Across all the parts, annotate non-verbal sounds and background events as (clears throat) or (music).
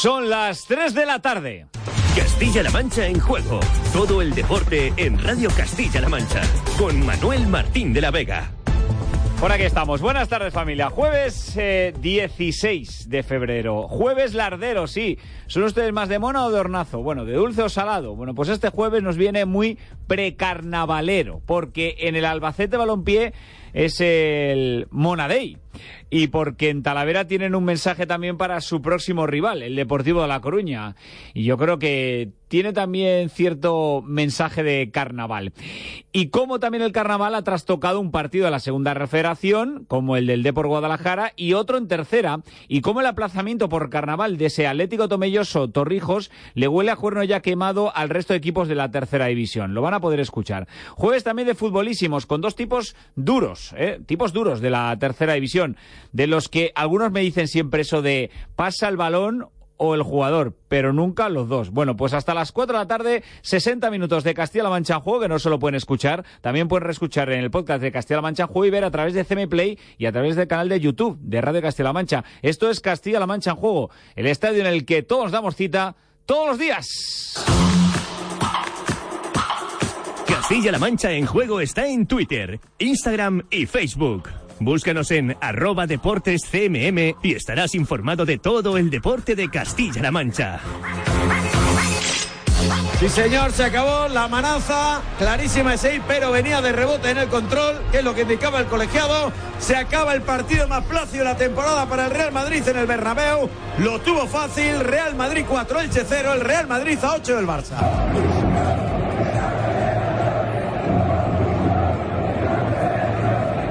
Son las 3 de la tarde. Castilla-La Mancha en juego. Todo el deporte en Radio Castilla-La Mancha. Con Manuel Martín de la Vega. Por aquí estamos. Buenas tardes familia. Jueves 16 eh, de febrero. Jueves lardero, sí. ¿Son ustedes más de mono o de hornazo? Bueno, de dulce o salado. Bueno, pues este jueves nos viene muy precarnavalero. Porque en el Albacete Balompié es el Monadey y porque en Talavera tienen un mensaje también para su próximo rival, el Deportivo de La Coruña. Y yo creo que tiene también cierto mensaje de carnaval. Y como también el carnaval ha trastocado un partido de la segunda refederación, como el del Depor Guadalajara, y otro en tercera, y como el aplazamiento por carnaval de ese Atlético Tomelloso Torrijos le huele a cuerno ya quemado al resto de equipos de la tercera división. Lo van a poder escuchar. Jueves también de futbolísimos, con dos tipos duros, ¿eh? tipos duros de la tercera división de los que algunos me dicen siempre eso de pasa el balón o el jugador, pero nunca los dos. Bueno, pues hasta las 4 de la tarde, 60 minutos de Castilla-La Mancha en juego, que no solo pueden escuchar, también pueden reescuchar en el podcast de Castilla-La Mancha en juego y ver a través de CM Play y a través del canal de YouTube de Radio Castilla-La Mancha. Esto es Castilla-La Mancha en juego, el estadio en el que todos damos cita todos los días. Castilla-La Mancha en juego está en Twitter, Instagram y Facebook. Búscanos en arroba deportes CMM y estarás informado de todo el deporte de Castilla-La Mancha. Sí, señor, se acabó la manaza. Clarísima ese pero venía de rebote en el control, que es lo que indicaba el colegiado. Se acaba el partido más plácido de la temporada para el Real Madrid en el Bernabéu. Lo tuvo fácil. Real Madrid 4, Elche 0. El Real Madrid a 8 del Barça.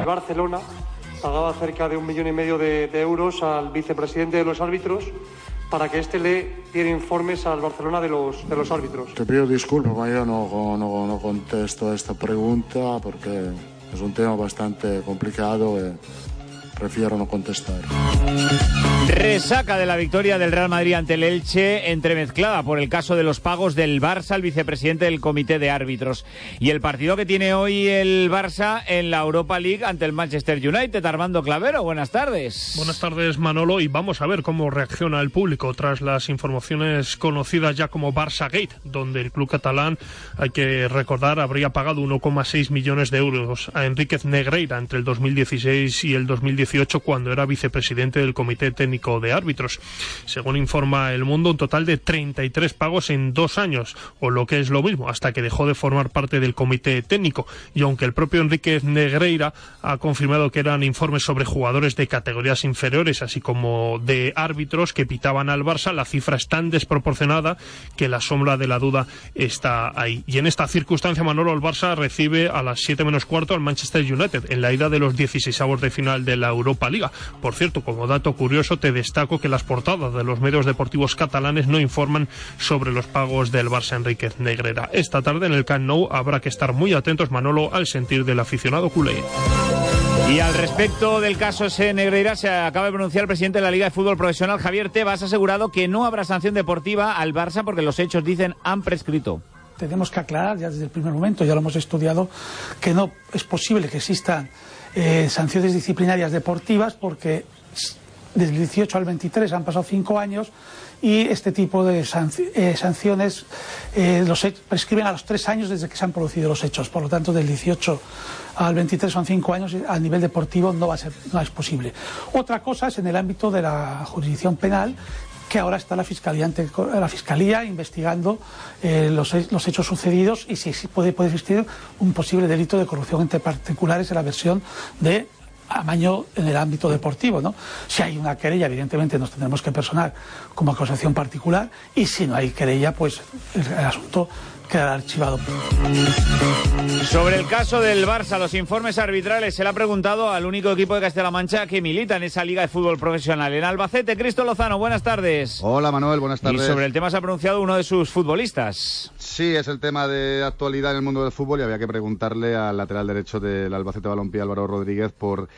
Barcelona pagaba cerca de un millón y medio de, euros al vicepresidente de los árbitros para que éste le diera informes al Barcelona de los, de los árbitros. Te pido disculpas, yo no, no, no contesto esta pregunta porque es un tema bastante complicado. Y prefiero no contestar. Resaca de la victoria del Real Madrid ante el Elche, entremezclada por el caso de los pagos del Barça al vicepresidente del comité de árbitros. Y el partido que tiene hoy el Barça en la Europa League ante el Manchester United. Armando Clavero, buenas tardes. Buenas tardes, Manolo, y vamos a ver cómo reacciona el público tras las informaciones conocidas ya como Barça Gate, donde el club catalán, hay que recordar, habría pagado 1,6 millones de euros a Enríquez Negreira entre el 2016 y el 2018 cuando era vicepresidente del Comité Técnico de Árbitros. Según informa El Mundo, un total de 33 pagos en dos años, o lo que es lo mismo, hasta que dejó de formar parte del Comité Técnico. Y aunque el propio Enrique Negreira ha confirmado que eran informes sobre jugadores de categorías inferiores, así como de árbitros que pitaban al Barça, la cifra es tan desproporcionada que la sombra de la duda está ahí. Y en esta circunstancia, Manolo, el Barça recibe a las 7 menos cuarto al Manchester United en la ida de los 16 de final de la Europa Liga. Por cierto, como dato curioso, te destaco que las portadas de los medios deportivos catalanes no informan sobre los pagos del Barça Enríquez Negrera. Esta tarde en el Camp Nou habrá que estar muy atentos, Manolo, al sentir del aficionado culé. Y al respecto del caso ese Negreira, se acaba de pronunciar el presidente de la Liga de Fútbol Profesional, Javier Tebas, asegurado que no habrá sanción deportiva al Barça porque los hechos, dicen, han prescrito tenemos que aclarar ya desde el primer momento, ya lo hemos estudiado, que no es posible que existan eh, sanciones disciplinarias deportivas porque desde el 18 al 23 han pasado cinco años y este tipo de eh, sanciones eh, los prescriben a los tres años desde que se han producido los hechos. Por lo tanto, del 18 al 23 son cinco años, y a nivel deportivo no va a ser, no es posible. Otra cosa es en el ámbito de la jurisdicción penal, que ahora está la Fiscalía, investigando eh, los, los, hechos sucedidos y si, puede, existir un posible delito de corrupción entre particulares en la versión de amaño en el ámbito deportivo, ¿no? Si hay una querella, evidentemente nos tendremos que personar como acusación particular y si no hay querella, pues el asunto quedará archivado. Sobre el caso del Barça, los informes arbitrales, se le ha preguntado al único equipo de Castilla-La Mancha que milita en esa liga de fútbol profesional. En Albacete, Cristo Lozano, buenas tardes. Hola Manuel, buenas tardes. Y sobre el tema se ha pronunciado uno de sus futbolistas. Sí, es el tema de actualidad en el mundo del fútbol y había que preguntarle al lateral derecho del Albacete Balompié, Álvaro Rodríguez, por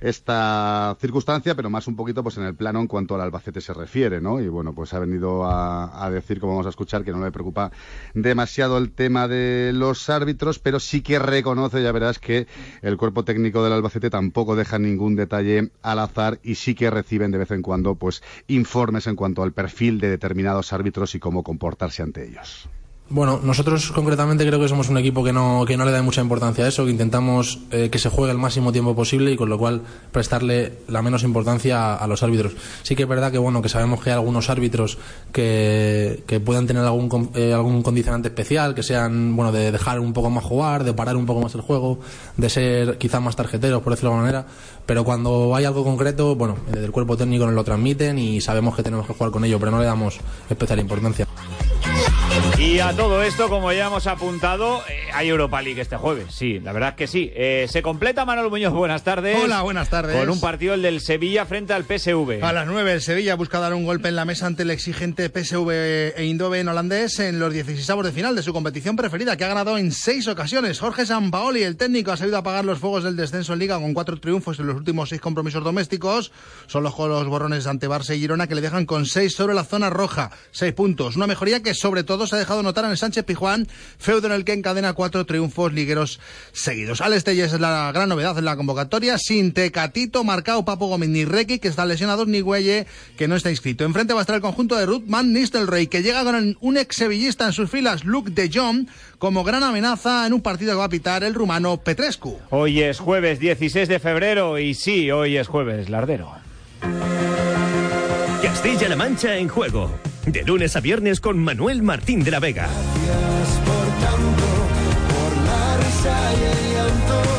esta circunstancia, pero más un poquito pues en el plano en cuanto al Albacete se refiere, ¿no? Y bueno, pues ha venido a, a decir, como vamos a escuchar, que no le preocupa demasiado el tema de los árbitros, pero sí que reconoce, ya verás, que el cuerpo técnico del Albacete tampoco deja ningún detalle al azar y sí que reciben de vez en cuando pues informes en cuanto al perfil de determinados árbitros y cómo comportarse ante ellos. Bueno, nosotros concretamente creo que somos un equipo que no, que no le da mucha importancia a eso, que intentamos eh, que se juegue el máximo tiempo posible y con lo cual prestarle la menos importancia a, los árbitros. Sí que es verdad que bueno, que sabemos que hay algunos árbitros que, que puedan tener algún, eh, algún condicionante especial, que sean, bueno, de dejar un poco más jugar, de parar un poco más el juego, de ser quizás más tarjeteros, por decirlo de alguna manera, pero cuando hay algo concreto, bueno, desde el cuerpo técnico nos lo transmiten y sabemos que tenemos que jugar con ello, pero no le damos especial importancia. Y a todo esto, como ya hemos apuntado, eh, hay Europa League este jueves. Sí, la verdad es que sí. Eh, se completa Manuel Muñoz, buenas tardes. Hola, buenas tardes. Con un partido el del Sevilla frente al PSV. A las 9 el Sevilla busca dar un golpe en la mesa ante el exigente PSV e Eindhoven holandés en los 16 de final de su competición preferida, que ha ganado en seis ocasiones. Jorge Sampaoli, el técnico, ha sabido apagar los fuegos del descenso en Liga con cuatro triunfos en los últimos seis compromisos domésticos. Son los los borrones ante Barça y Girona que le dejan con seis sobre la zona roja. Seis puntos. Una mejoría que sobre todo se ha dejado notar en el Sánchez Pijuán, feudo en el que encadena cuatro triunfos ligueros seguidos. Alex Telles es la gran novedad en la convocatoria, sin Tecatito, marcado Papo Gómez ni Requi, que está lesionado, ni Güelle, que no está inscrito. Enfrente va a estar el conjunto de Ruth Van Nistelrooy, que llega con un ex sevillista en sus filas, Luke de Jong, como gran amenaza en un partido que va a pitar el rumano Petrescu. Hoy es jueves 16 de febrero y sí, hoy es jueves, Lardero. Castilla-La Mancha en juego. De lunes a viernes con Manuel Martín de la Vega.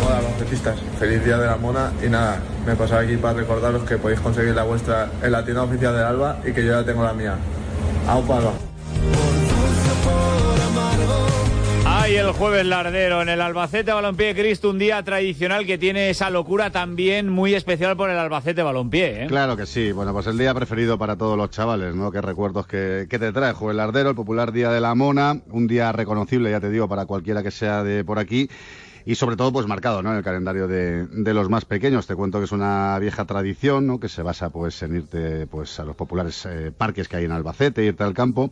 Hola, baloncetistas. Feliz día de la mona. Y nada, me pasaba aquí para recordaros que podéis conseguir la vuestra en la tienda oficial del Alba y que yo ya tengo la mía. ¡Aupa, Alba! Hay el jueves lardero en el Albacete Balompié Cristo, un día tradicional que tiene esa locura también muy especial por el Albacete Balompié. ¿eh? Claro que sí, bueno, pues el día preferido para todos los chavales, ¿no? Qué recuerdos que, te trae jueves lardero, el popular día de la mona, un día reconocible, ya te digo, para cualquiera que sea de por aquí y sobre todo pues marcado ¿no? en el calendario de, de, los más pequeños. Te cuento que es una vieja tradición ¿no? que se basa pues en irte pues a los populares eh, parques que hay en Albacete, irte al campo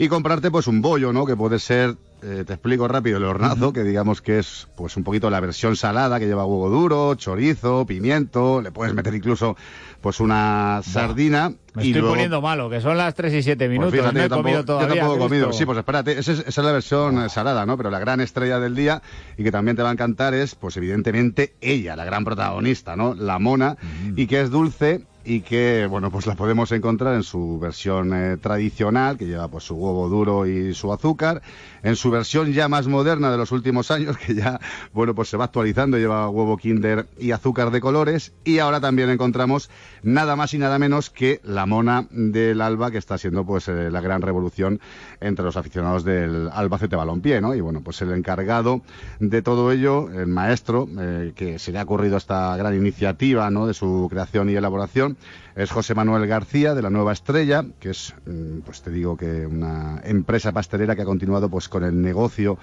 y comprarte pues un bollo, ¿no? que puede ser eh, te explico rápido el hornazo, uh -huh. que digamos que es pues un poquito la versión salada que lleva huevo duro, chorizo, pimiento, le puedes meter incluso pues una sardina. Me y estoy luego... poniendo malo, que son las 3 y 7 minutos, Pues fíjate, no he tampoco, comido todavía. Yo tampoco he comido. Sí, pues espérate, esa es, esa es la versión eh, salada, ¿no? Pero la gran estrella del día y que también te va a encantar es, pues evidentemente, ella, la gran protagonista, ¿no? La mona, y que es dulce y que, bueno, pues la podemos encontrar en su versión eh, tradicional, que lleva pues su huevo duro y su azúcar, en su versión ya más moderna de los últimos años, que ya, bueno, pues se va actualizando, lleva huevo kinder y azúcar de colores, y ahora también encontramos nada más y nada menos que la mona del Alba, que está siendo pues eh, la gran revolución entre los aficionados del Albacete Balompié, ¿no? Y bueno, pues el encargado de todo ello, el maestro, eh, que se le ha ocurrido esta gran iniciativa, ¿no? De su creación y elaboración, es José Manuel García de la Nueva Estrella, que es, mm, pues te digo que una empresa pastelera que ha continuado pues con el negocio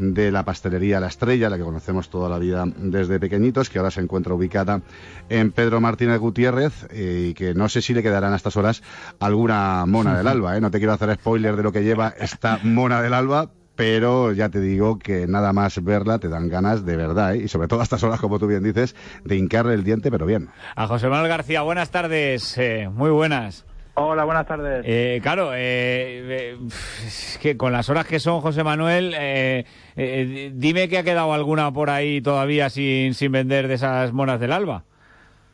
de la pastelería La Estrella, la que conocemos toda la vida desde pequeñitos, que ahora se encuentra ubicada en Pedro Martínez Gutiérrez eh, y que no sé si le quedarán a estas horas alguna mona del (laughs) alba. ¿eh? No te quiero hacer spoiler de lo que lleva esta mona del alba, pero ya te digo que nada más verla te dan ganas de verdad, ¿eh? y sobre todo a estas horas, como tú bien dices, de hincarle el diente, pero bien. A José Manuel García, buenas tardes, eh, muy buenas. Hola, buenas tardes. Eh, claro, eh, eh, es que con las horas que son, José Manuel, eh, eh, dime que ha quedado alguna por ahí todavía sin, sin vender de esas monas del alba.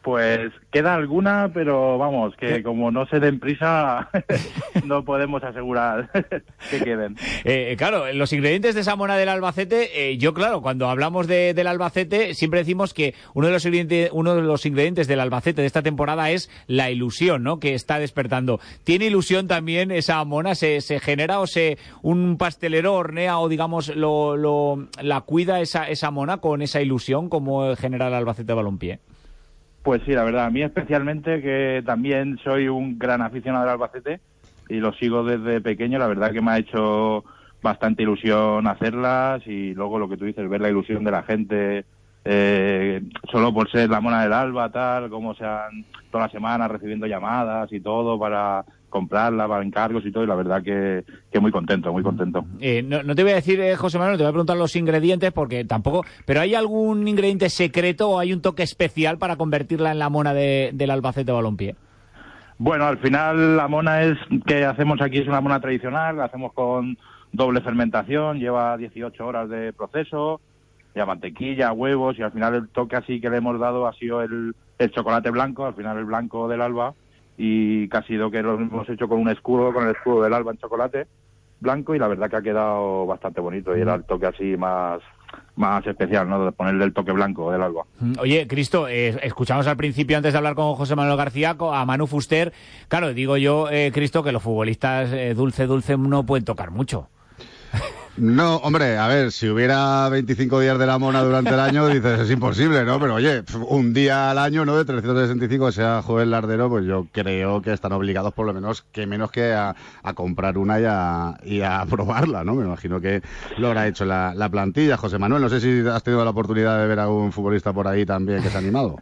Pues queda alguna, pero vamos, que como no se den prisa, (laughs) no podemos asegurar (laughs) que queden. Eh, claro, los ingredientes de esa mona del Albacete, eh, yo claro, cuando hablamos de, del Albacete, siempre decimos que uno de, los ingredientes, uno de los ingredientes del Albacete de esta temporada es la ilusión, ¿no? Que está despertando. ¿Tiene ilusión también esa mona? ¿Se, se genera o se un pastelero hornea o digamos lo, lo, la cuida esa, esa mona con esa ilusión como genera el Albacete Balompié? Pues sí, la verdad, a mí especialmente, que también soy un gran aficionado del Albacete y lo sigo desde pequeño, la verdad que me ha hecho bastante ilusión hacerlas y luego lo que tú dices, ver la ilusión de la gente, eh, solo por ser la mona del alba, tal, como sean toda la semana recibiendo llamadas y todo para comprarla para encargos y todo, y la verdad que, que muy contento, muy contento. Eh, no, no, te voy a decir, eh, José Manuel, te voy a preguntar los ingredientes porque tampoco, pero ¿hay algún ingrediente secreto o hay un toque especial para convertirla en la mona de, del Albacete Balompié? Bueno, al final la mona es que hacemos aquí es una mona tradicional, la hacemos con doble fermentación, lleva 18 horas de proceso, ya mantequilla, huevos y al final el toque así que le hemos dado ha sido el, el chocolate blanco, al final el blanco del alba y ha sido que lo hemos hecho con un escudo, con el escudo del alba en chocolate blanco y la verdad que ha quedado bastante bonito y era el toque así más más especial, ¿no? De ponerle el toque blanco del alba. Oye, Cristo, eh, escuchamos al principio, antes de hablar con José Manuel García, a Manu Fuster. Claro, digo yo, eh, Cristo, que los futbolistas eh, dulce, dulce no pueden tocar mucho. No, hombre, a ver, si hubiera 25 días de la mona durante el año, dices, es imposible, ¿no? Pero oye, un día al año, ¿no? De 365, sea Joel Lardero, pues yo creo que están obligados por lo menos, que menos que a, comprar una y a, y a, probarla, ¿no? Me imagino que lo habrá hecho la, la, plantilla. José Manuel, no sé si has tenido la oportunidad de ver a algún futbolista por ahí también que se ha animado.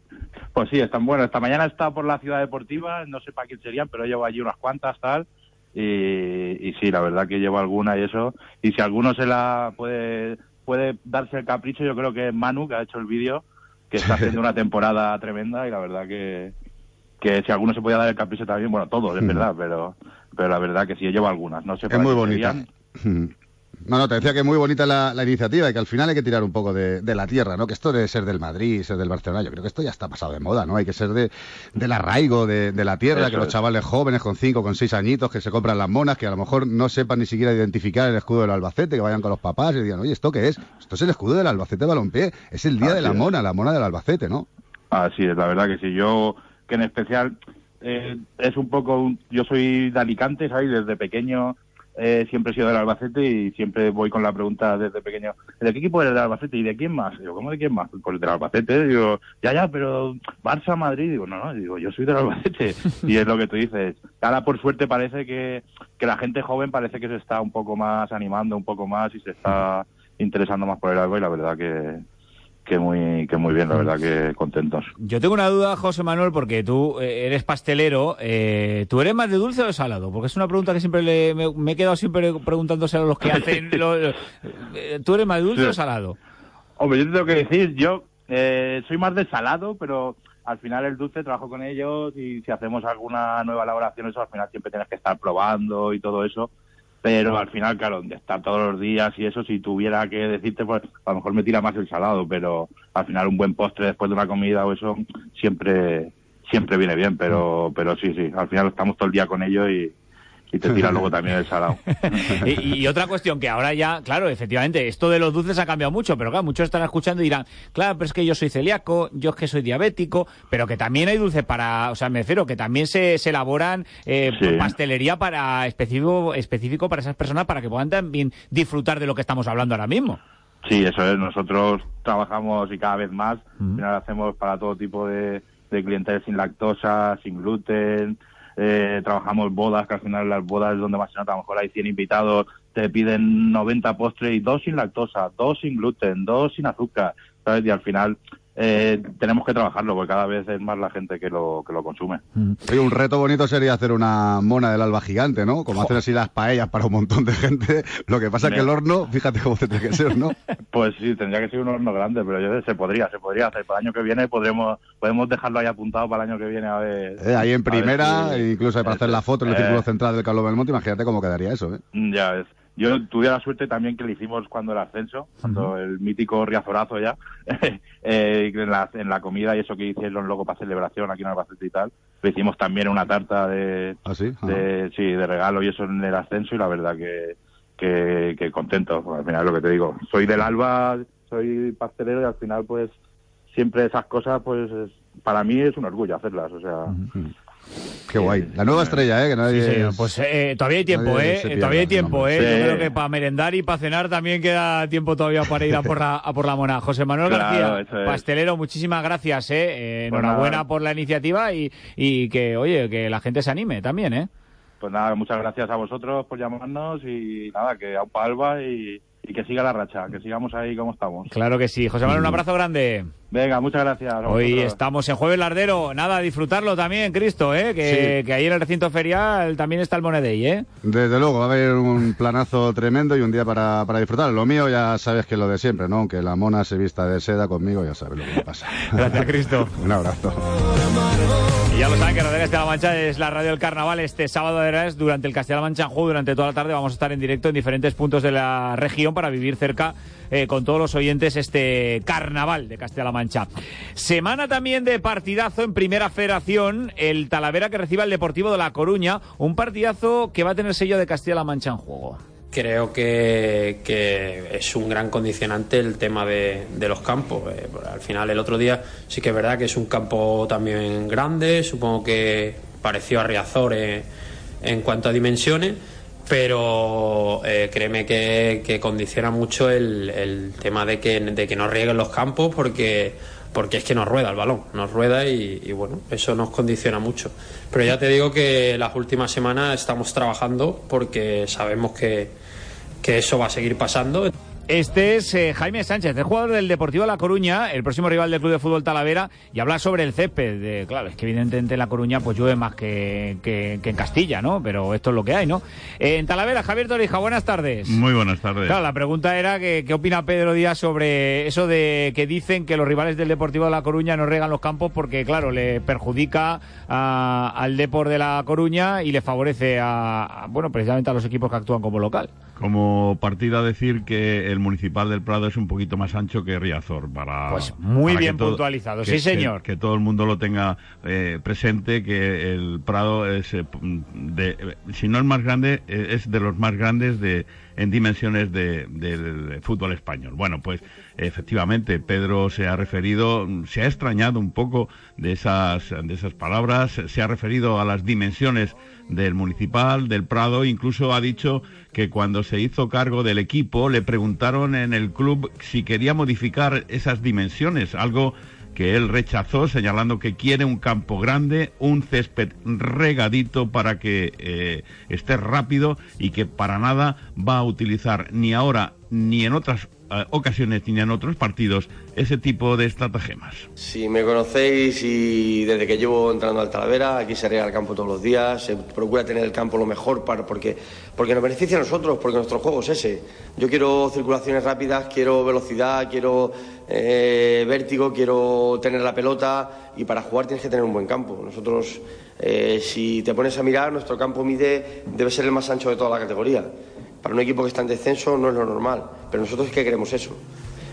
Pues sí, están buenos. Esta mañana estado por la ciudad deportiva, no sé para quién serían, pero llevo allí unas cuantas, tal y, y sí, la verdad que llevo alguna y eso. Y si alguno se la puede, puede darse el capricho, yo creo que es Manu, que ha hecho el vídeo, que está haciendo una (laughs) temporada tremenda y la verdad que, que si alguno se podía dar el capricho también, bueno, todos, es verdad, pero, pero la verdad que sí, llevo algunas. No sé es muy bonita. No, no, te decía que muy bonita la, la, iniciativa y que al final hay que tirar un poco de, de, la tierra, ¿no? Que esto debe ser del Madrid, ser del Barcelona, yo creo que esto ya está pasado de moda, ¿no? Hay que ser de, del arraigo de, de la tierra, Eso que los chavales jóvenes con cinco, con seis añitos, que se compran las monas, que a lo mejor no sepan ni siquiera identificar el escudo del Albacete, que vayan con los papás y digan, oye, ¿esto qué es? Esto es el escudo del Albacete Balompié, es el día Así de la es. mona, la mona del Albacete, ¿no? Así es, la verdad que sí. Yo, que en especial, eh, es un poco, yo soy de Alicante, ¿sabes? Desde pequeño eh, siempre he sido del Albacete y siempre voy con la pregunta desde pequeño, ¿de qué equipo eres del Albacete? ¿Y de quién más? Digo, ¿cómo de quién más? Pues del Albacete. Digo, ya, ya, pero Barça, Madrid. Digo, no, no, digo, yo soy del Albacete. (laughs) y es lo que tú dices. Ahora, por suerte, parece que, que la gente joven parece que se está un poco más animando, un poco más y se está interesando más por el algo y la verdad que, que muy, que muy bien, la verdad que (laughs) contentos. Yo tengo una duda, José Manuel, porque tú eh, eres pastelero. Eh, ¿Tú eres más de dulce o de salado? Porque es una pregunta que siempre le, me, me, he quedado siempre preguntándose a los que hacen. (laughs) lo, lo, ¿Tú eres más de dulce sí. o salado? Hombre, yo te tengo que decir, yo eh, soy más de salado, pero al final el dulce trabajo con ellos y si hacemos alguna nueva elaboración, eso al final siempre tienes que estar probando y todo eso pero al final, claro, de estar todos los días y eso, si tuviera que decirte, pues a lo mejor me tira más el salado, pero al final un buen postre después de una comida o eso siempre siempre viene bien, pero pero sí, sí, al final estamos todo el día con ellos y, y te tira luego también el salado. (laughs) y, y, otra cuestión que ahora ya, claro, efectivamente, esto de los dulces ha cambiado mucho, pero claro, muchos están escuchando y dirán, claro, pero es que yo soy celíaco, yo es que soy diabético, pero que también hay dulces para, o sea, me refiero que también se, se elaboran eh, sí. pastelería para específico, específico para esas personas para que puedan también disfrutar de lo que estamos hablando ahora mismo. Sí, eso es. Nosotros trabajamos y cada vez más, mm. hacemos para todo tipo de, de clientes sin lactosa, sin gluten, eh, trabajamos bodas, que al final las bodas es donde más se nota, a lo mejor hay 100 invitados, te piden 90 postres y dos sin lactosa, dos sin gluten, dos sin azúcar, ¿sabes? Y al final eh, tenemos que trabajarlo porque cada vez es más la gente que lo, que lo consume. Sí, un reto bonito sería hacer una mona del alba gigante, ¿no? Como hacer así las paellas para un montón de gente. Lo que pasa es que el horno, fíjate cómo tendría que ser, ¿no? pues sí, tendría que ser un horno grande, pero yo se podría, se podría hacer. Para el año que viene podremos, podemos dejarlo ahí apuntado para el año que viene a ver. Eh, ahí en primera, si... incluso para hacer la foto en el eh... círculo central del Carlos Belmonte, imagínate cómo quedaría eso, ¿eh? Ya ves. Yo tuve la suerte también que le hicimos cuando el ascenso, cuando el mítico Riazorazo ya, (laughs) eh, en, la, en la comida y eso que hicieron luego para celebración aquí en Albacete y tal, le hicimos también una tarta de, ¿Ah, sí? de, sí, de regalo y eso en el ascenso y la verdad que, que, que contento. Al final lo que te digo, soy del Alba, soy pastelero y al final pues siempre esas cosas pues es- para mí es un orgullo hacerlas, o sea... Qué guay. La nueva estrella, ¿eh? Que nadie Sí, señor. es- Pues eh, todavía hay tiempo, nadie ¿eh? Eh, Todavía hay tiempo. ¿eh? Sí. Yo creo que para merendar y para cenar también queda tiempo todavía para ir a por la, a por la mona. José Manuel Claro, García, es. pastelero, muchísimas gracias, ¿eh? Eh, enhorabuena nada. por la iniciativa y, y que, oye, que la gente se anime también, ¿eh? Pues nada, muchas gracias a vosotros por llamarnos y nada, que a Alba y, y que siga la racha, que sigamos ahí como estamos. Claro que sí. José Manuel, un abrazo grande. Venga, muchas gracias. Hoy vosotros. estamos en Jueves Lardero. Nada, disfrutarlo también, Cristo, ¿eh? Que, que ahí en el recinto ferial también está el Monedey, ¿eh? Desde luego, va a haber un planazo tremendo y un día para, para disfrutar. Lo mío ya sabes que es lo de siempre, ¿no? Aunque la mona se vista de seda conmigo, ya sabes lo que me pasa. Gracias, Cristo. (laughs) un abrazo. Ya lo saben que Radio Castilla-La Mancha es la radio del carnaval este sábado de veras durante el Castilla-La Mancha en juego durante toda la tarde vamos a estar en directo en diferentes puntos de la región para vivir cerca eh, con todos los oyentes este carnaval de Castilla-La Mancha. Semana también de partidazo en Primera Federación, el Talavera que recibe al Deportivo de La Coruña, un partidazo que va a tener sello de Castilla-La Mancha en juego. Creo que, que es un gran condicionante el tema de, de los campos. Eh, al final, el otro día sí que es verdad que es un campo también grande, supongo que pareció a Riazor eh, en cuanto a dimensiones, pero eh, créeme que, que condiciona mucho el, el tema de que, de que no rieguen los campos porque, porque es que nos rueda el balón, nos rueda y, bueno, eso nos condiciona mucho. Pero ya te digo que las últimas semanas estamos trabajando porque sabemos que, que eso va a seguir pasando. Este es eh, Jaime Sánchez, el jugador del Deportivo La Coruña, el próximo rival del Club de Fútbol Talavera, y habla sobre el césped. De, claro, es que evidentemente en La Coruña pues llueve más que, que- que en Castilla, ¿no? Pero esto es lo que hay, ¿no? Eh, en Talavera, Javier Torija, buenas tardes. Muy buenas tardes. Claro, la pregunta era que, qué opina Pedro Díaz sobre eso de que dicen que los rivales del Deportivo de La Coruña no regan los campos porque, claro, le perjudica a- al Depor de La Coruña y le favorece a, a, bueno, precisamente a los equipos que actúan como local. Como partida decir que el municipal del Prado es un poquito más ancho que Riazor para Pues muy para bien puntualizado, que- sí, señor. Que, todo el mundo lo tenga eh, presente que el Prado es eh, de, si no el más grande eh, es de los más grandes de en dimensiones de- del fútbol español. Bueno, pues efectivamente Pedro se ha referido, se ha extrañado un poco de esas de esas palabras, se ha referido a las dimensiones del municipal, del Prado, incluso ha dicho que cuando se hizo cargo del equipo le preguntaron en el club si quería modificar esas dimensiones, algo que él rechazó señalando que quiere un campo grande, un césped regadito para que eh, esté rápido y que para nada va a utilizar ni ahora ni en otras ocasiones ni en otros partidos ese tipo de estratagemas. Si me conocéis y desde que llevo entrando al Talavera, aquí se riega el campo todos los días, se procura tener el campo lo mejor para, porque, porque nos beneficia a nosotros, porque nuestro juego es ese. Yo quiero circulaciones rápidas, quiero velocidad, quiero eh, vértigo, quiero tener la pelota y para jugar tienes que tener un buen campo. Nosotros, eh, si te pones a mirar, nuestro campo mide, debe ser el más ancho de toda la categoría. Para un equipo que está en descenso no es lo normal, pero nosotros es que queremos eso.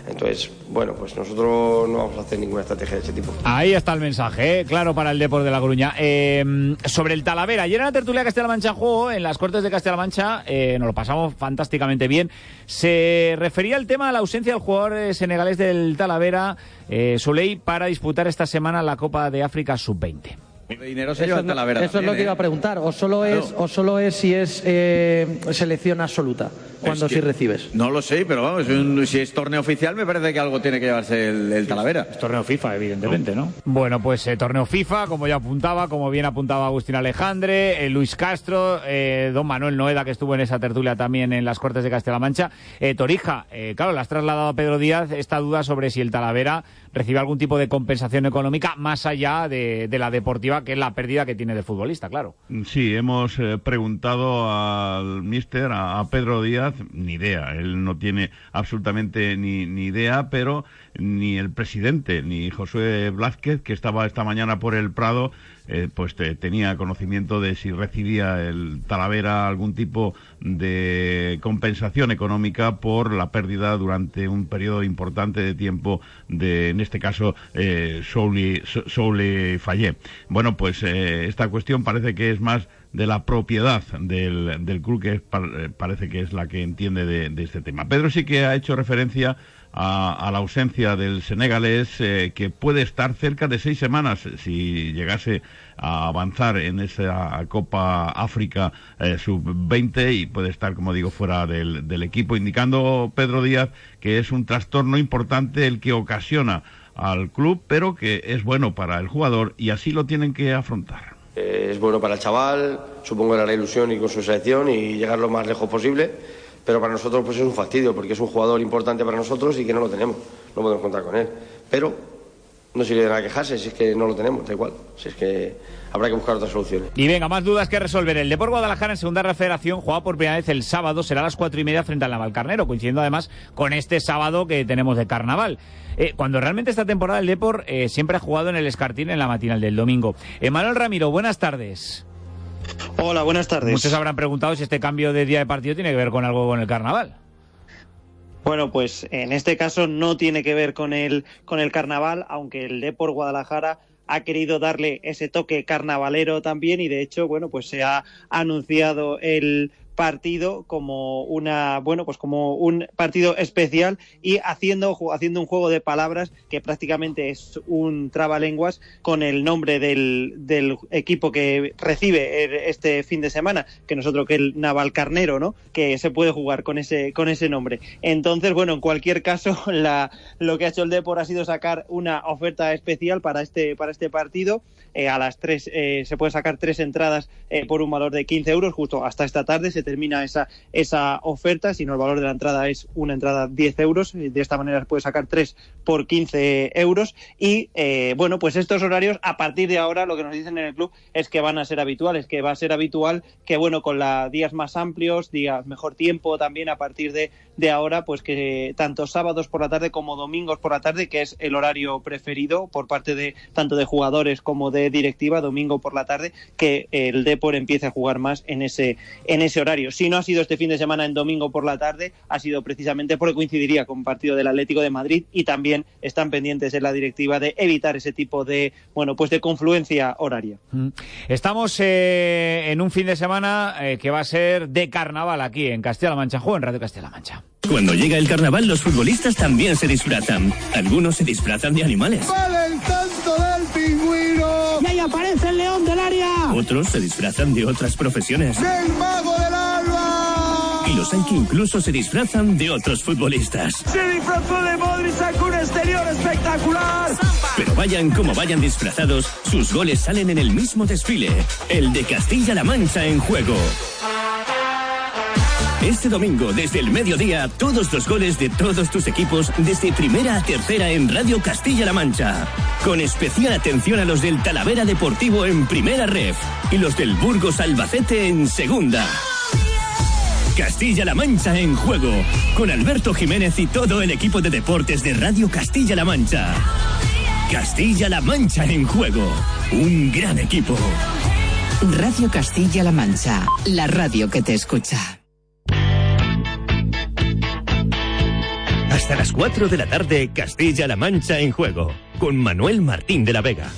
Entonces, bueno, pues nosotros no vamos a hacer ninguna estrategia de ese tipo. Ahí está el mensaje, ¿eh? claro, para el Depor de La Coruña. Eh, sobre el Talavera, ayer en la tertulia Castilla-La Mancha juego, en las Cortes de Castilla-La Mancha, eh, nos lo pasamos fantásticamente bien. Se refería al tema de la ausencia del jugador eh, senegalés del Talavera, eh, Soleil, para disputar esta semana la Copa de África Sub-20. Dinero Eso, es lo- eso es lo que iba a preguntar. O solo Claro. es, o solo es si es eh, selección absoluta, que sí recibes. No lo sé, pero vamos, un- si es torneo oficial me parece que algo tiene que llevarse el, el Talavera. Es torneo FIFA, evidentemente, ¿no? Bueno, pues eh, torneo FIFA, como ya apuntaba, como bien apuntaba Agustín Alejandre, eh, Luis Castro, eh, don Manuel Noeda, que estuvo en esa tertulia también en las Cortes de Castilla-La Mancha. Eh, Torija, eh, claro, le has trasladado a Pedro Díaz esta duda sobre si el Talavera recibe algún tipo de compensación económica más allá de, de la deportiva, que es la pérdida que tiene de futbolista, claro. Sí, hemos eh, preguntado al mister, a, a Pedro Díaz, ni idea, él no tiene absolutamente ni, ni idea, pero ni el presidente, ni Josué Blázquez, que estaba esta mañana por el Prado, eh, pues tenía conocimiento de si recibía el Talavera algún tipo de compensación económica por la pérdida durante un periodo importante de tiempo de, en este caso, eh, Souli Fallé. Bueno, pues eh, esta cuestión parece que es más de la propiedad del, del club, que eh, parece que es la que entiende de, este tema. Pedro sí que ha hecho referencia a, la ausencia del senegalés, eh, que puede estar cerca de seis semanas si llegase a avanzar en esa Copa África eh, sub-20 y puede estar, como digo, fuera del equipo, indicando Pedro Díaz que es un trastorno importante el que ocasiona al club, pero que es bueno para el jugador y así lo tienen que afrontar. Eh, es bueno para el chaval, supongo era la ilusión y con su selección y llegar lo más lejos posible, pero para nosotros pues es un fastidio porque es un jugador importante para nosotros y que no lo tenemos, no podemos contar con él. Pero no sirve de nada quejarse si es que no lo tenemos, da igual, si es que habrá que buscar otras soluciones. Y venga, más dudas que resolver. El Depor Guadalajara en segunda federación juega por primera vez el sábado, será a las cuatro y media frente al Navalcarnero, coincidiendo además con este sábado que tenemos de carnaval. Eh, cuando realmente esta temporada el Depor eh, siempre ha jugado en el Escartín en la matinal del domingo. Emanuel Ramiro, buenas tardes. Hola, buenas tardes. Muchos habrán preguntado si este cambio de día de partido tiene que ver con algo con el carnaval. Bueno, pues en este caso no tiene que ver con el, con el carnaval, aunque el Depor Guadalajara ha querido darle ese toque carnavalero también y de hecho, bueno, pues se ha anunciado el partido como una bueno pues como un partido especial y haciendo haciendo un juego de palabras que prácticamente es un trabalenguas con el nombre del, del equipo que recibe este fin de semana que nosotros que el Naval Carnero no que se puede jugar con ese con ese nombre. Entonces bueno en cualquier caso (laughs) la, lo que ha hecho el Depor ha sido sacar una oferta especial para este para este partido. Eh, a las tres eh, se puede sacar tres entradas eh, por un valor de 15 euros justo hasta esta tarde se termina esa, esa oferta, si no el valor de la entrada es una entrada 10 euros, de esta manera se puede sacar 3 por 15 euros. Y eh, bueno, pues estos horarios a partir de ahora lo que nos dicen en el club es que van a ser habituales, que va a ser habitual que bueno, con la, días más amplios, días mejor tiempo también a partir de, de ahora, pues que tanto sábados por la tarde como domingos por la tarde, que es el horario preferido por parte de tanto de jugadores como de directiva, domingo por la tarde, que el Depor empiece a jugar más en ese, en ese horario si no ha sido este fin de semana en domingo por la tarde, ha sido precisamente porque coincidiría con un partido del Atlético de Madrid y también están pendientes en la directiva de evitar ese tipo de, bueno, pues de confluencia horaria. Mm. Estamos eh, en un fin de semana eh, que va a ser de carnaval aquí en Castilla-La Mancha, juego en Radio Castilla-La Mancha. Cuando llega el carnaval, los futbolistas también se disfrazan. Algunos se disfrazan de animales. ¡Vale el tanto del pingüino! ¡Y ahí aparece el león del área! Otros se disfrazan de otras profesiones. ¡Del mago los hay que incluso se disfrazan de otros futbolistas. ¡Se disfrazó de Modric, sacó un exterior espectacular! Pero vayan como vayan disfrazados, sus goles salen en el mismo desfile. El de Castilla-La Mancha en juego. Este domingo, desde el mediodía, todos los goles de todos tus equipos, desde primera a tercera en Radio Castilla-La Mancha. Con especial atención a los del Talavera Deportivo en primera ref y los del Burgos Albacete en segunda. Castilla-La Mancha en juego, con Alberto Jiménez y todo el equipo de deportes de Radio Castilla-La Mancha. Castilla-La Mancha en juego, un gran equipo. Radio Castilla-La Mancha, la radio que te escucha. Hasta las 4 de la tarde, Castilla-La Mancha en juego, con Manuel Martín de la Vega.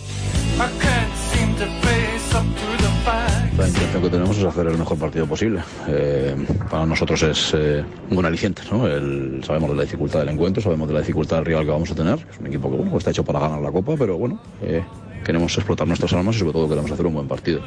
La intención que tenemos es hacer el mejor partido posible. Eh, para nosotros es eh, un aliciente. ¿no? Sabemos de la dificultad del encuentro, sabemos de la dificultad del rival que vamos a tener. Es un equipo que bueno, está hecho para ganar la Copa, pero bueno, eh, queremos explotar nuestras armas y sobre todo queremos hacer un buen partido.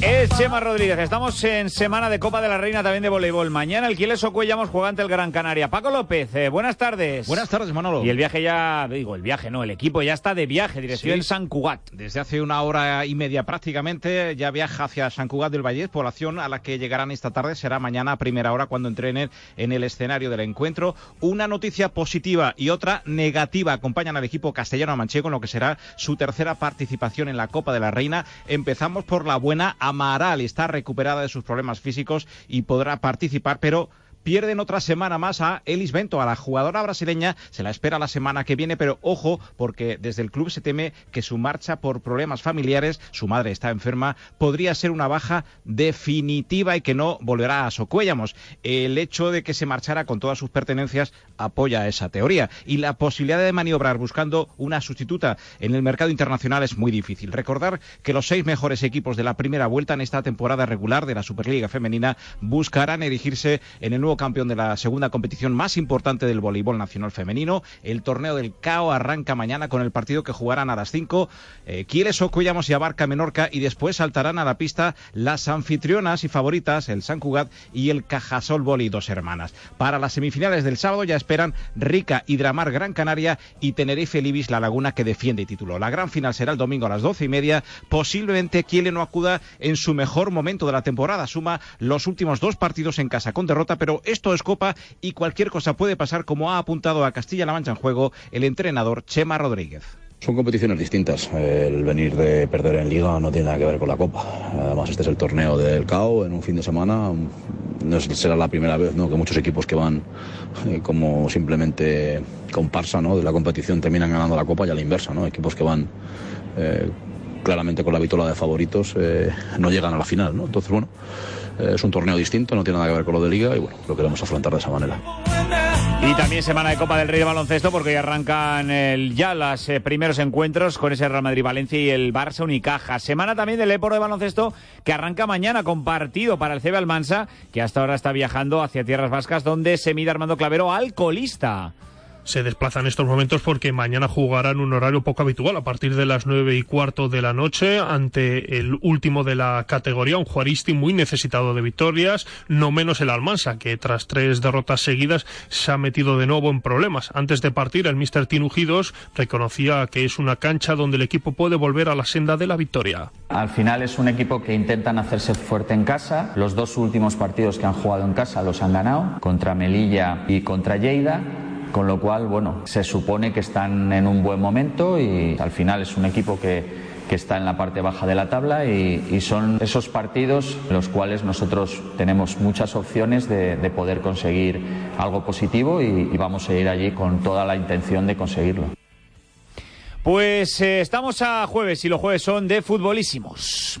Es Chema Rodríguez. Estamos en semana de Copa de la Reina también de voleibol. Mañana el Quiles Ocuellamos juega ante el Gran Canaria. Paco López, eh, buenas tardes. Buenas tardes, Manolo. Y el viaje ya, digo, el viaje no, el equipo ya está de viaje, dirección Sí. San Cugat. Desde hace una hora y media prácticamente ya viaja hacia San Cugat del Valle, población a la que llegarán esta tarde. Será mañana a primera hora cuando entrenen en el escenario del encuentro. Una noticia positiva y otra negativa acompañan al equipo castellano manchego en lo que será su tercera participación en la Copa de la Reina. Empezamos por la buena Amaral. Está recuperada de sus problemas físicos y podrá participar, pero pierden otra semana más a Elis Bento, a la jugadora brasileña. Se la espera la semana que viene, pero ojo, porque desde el club se teme que su marcha por problemas familiares, su madre está enferma, podría ser una baja definitiva y que no volverá a Socuéllamos. El hecho de que se marchara con todas sus pertenencias apoya esa teoría. Y la posibilidad de maniobrar buscando una sustituta en el mercado internacional es muy difícil. Recordar que los seis mejores equipos de la primera vuelta en esta temporada regular de la Superliga Femenina buscarán erigirse en el nuevo campeón de la segunda competición más importante del voleibol nacional femenino. El torneo del CAO arranca mañana con el partido que jugarán a las 5 eh, Quieres Ocuyamos y Abarca Menorca y después saltarán a la pista las anfitrionas y favoritas, el San Cugat y el Cajasol Boli, dos hermanas. Para las semifinales del sábado ya esperan Rica, Hidramar, Gran Canaria y Tenerife Libis, La Laguna, que defiende título. La gran final será el domingo a las doce y media. Posiblemente Kiele no acuda en su mejor momento de la temporada. Suma los últimos dos partidos en casa con derrota, pero esto es Copa y cualquier cosa puede pasar, como ha apuntado a Castilla-La Mancha en juego el entrenador Chema Rodríguez. Son competiciones distintas. El venir de perder en liga no tiene nada que ver con la Copa. Además, este es el torneo del CAO en un fin de semana. No será la primera vez ¿no? que muchos equipos que van eh, como simplemente comparsa ¿no? de la competición terminan ganando la Copa y a la inversa. ¿no? Equipos que van eh, claramente con la vitola de favoritos eh, no llegan a la final. ¿no? Entonces, bueno, es un torneo distinto, no tiene nada que ver con lo de liga y bueno, lo queremos afrontar de esa manera. Y también semana de Copa del Rey de baloncesto porque ya arrancan el, ya los eh, primeros encuentros con ese Real Madrid-Valencia y el Barça Unicaja. Semana también del Eporo de baloncesto que arranca mañana con partido para el CB Almansa que hasta ahora está viajando hacia Tierras Vascas donde se mide Armando Clavero al colista se desplaza en estos momentos porque mañana jugarán un horario poco habitual a partir de las nueve y cuarto de la noche ante el último de la categoría, un Juaristi muy necesitado de victorias, no menos el Almansa, que tras tres derrotas seguidas se ha metido de nuevo en problemas. Antes de partir, el Mister Tinujidos reconocía que es una cancha donde el equipo puede volver a la senda de la victoria. Al final es un equipo que intentan hacerse fuerte en casa. Los dos últimos partidos que han jugado en casa los han ganado, contra Melilla y contra Lleida con lo cual, bueno, se supone que están en un buen momento y al final es un equipo que, está en la parte baja de la tabla y, son esos partidos los cuales nosotros tenemos muchas opciones de, poder conseguir algo positivo y, vamos a ir allí con toda la intención de conseguirlo. Pues eh, estamos a jueves y los jueves son de futbolísimos.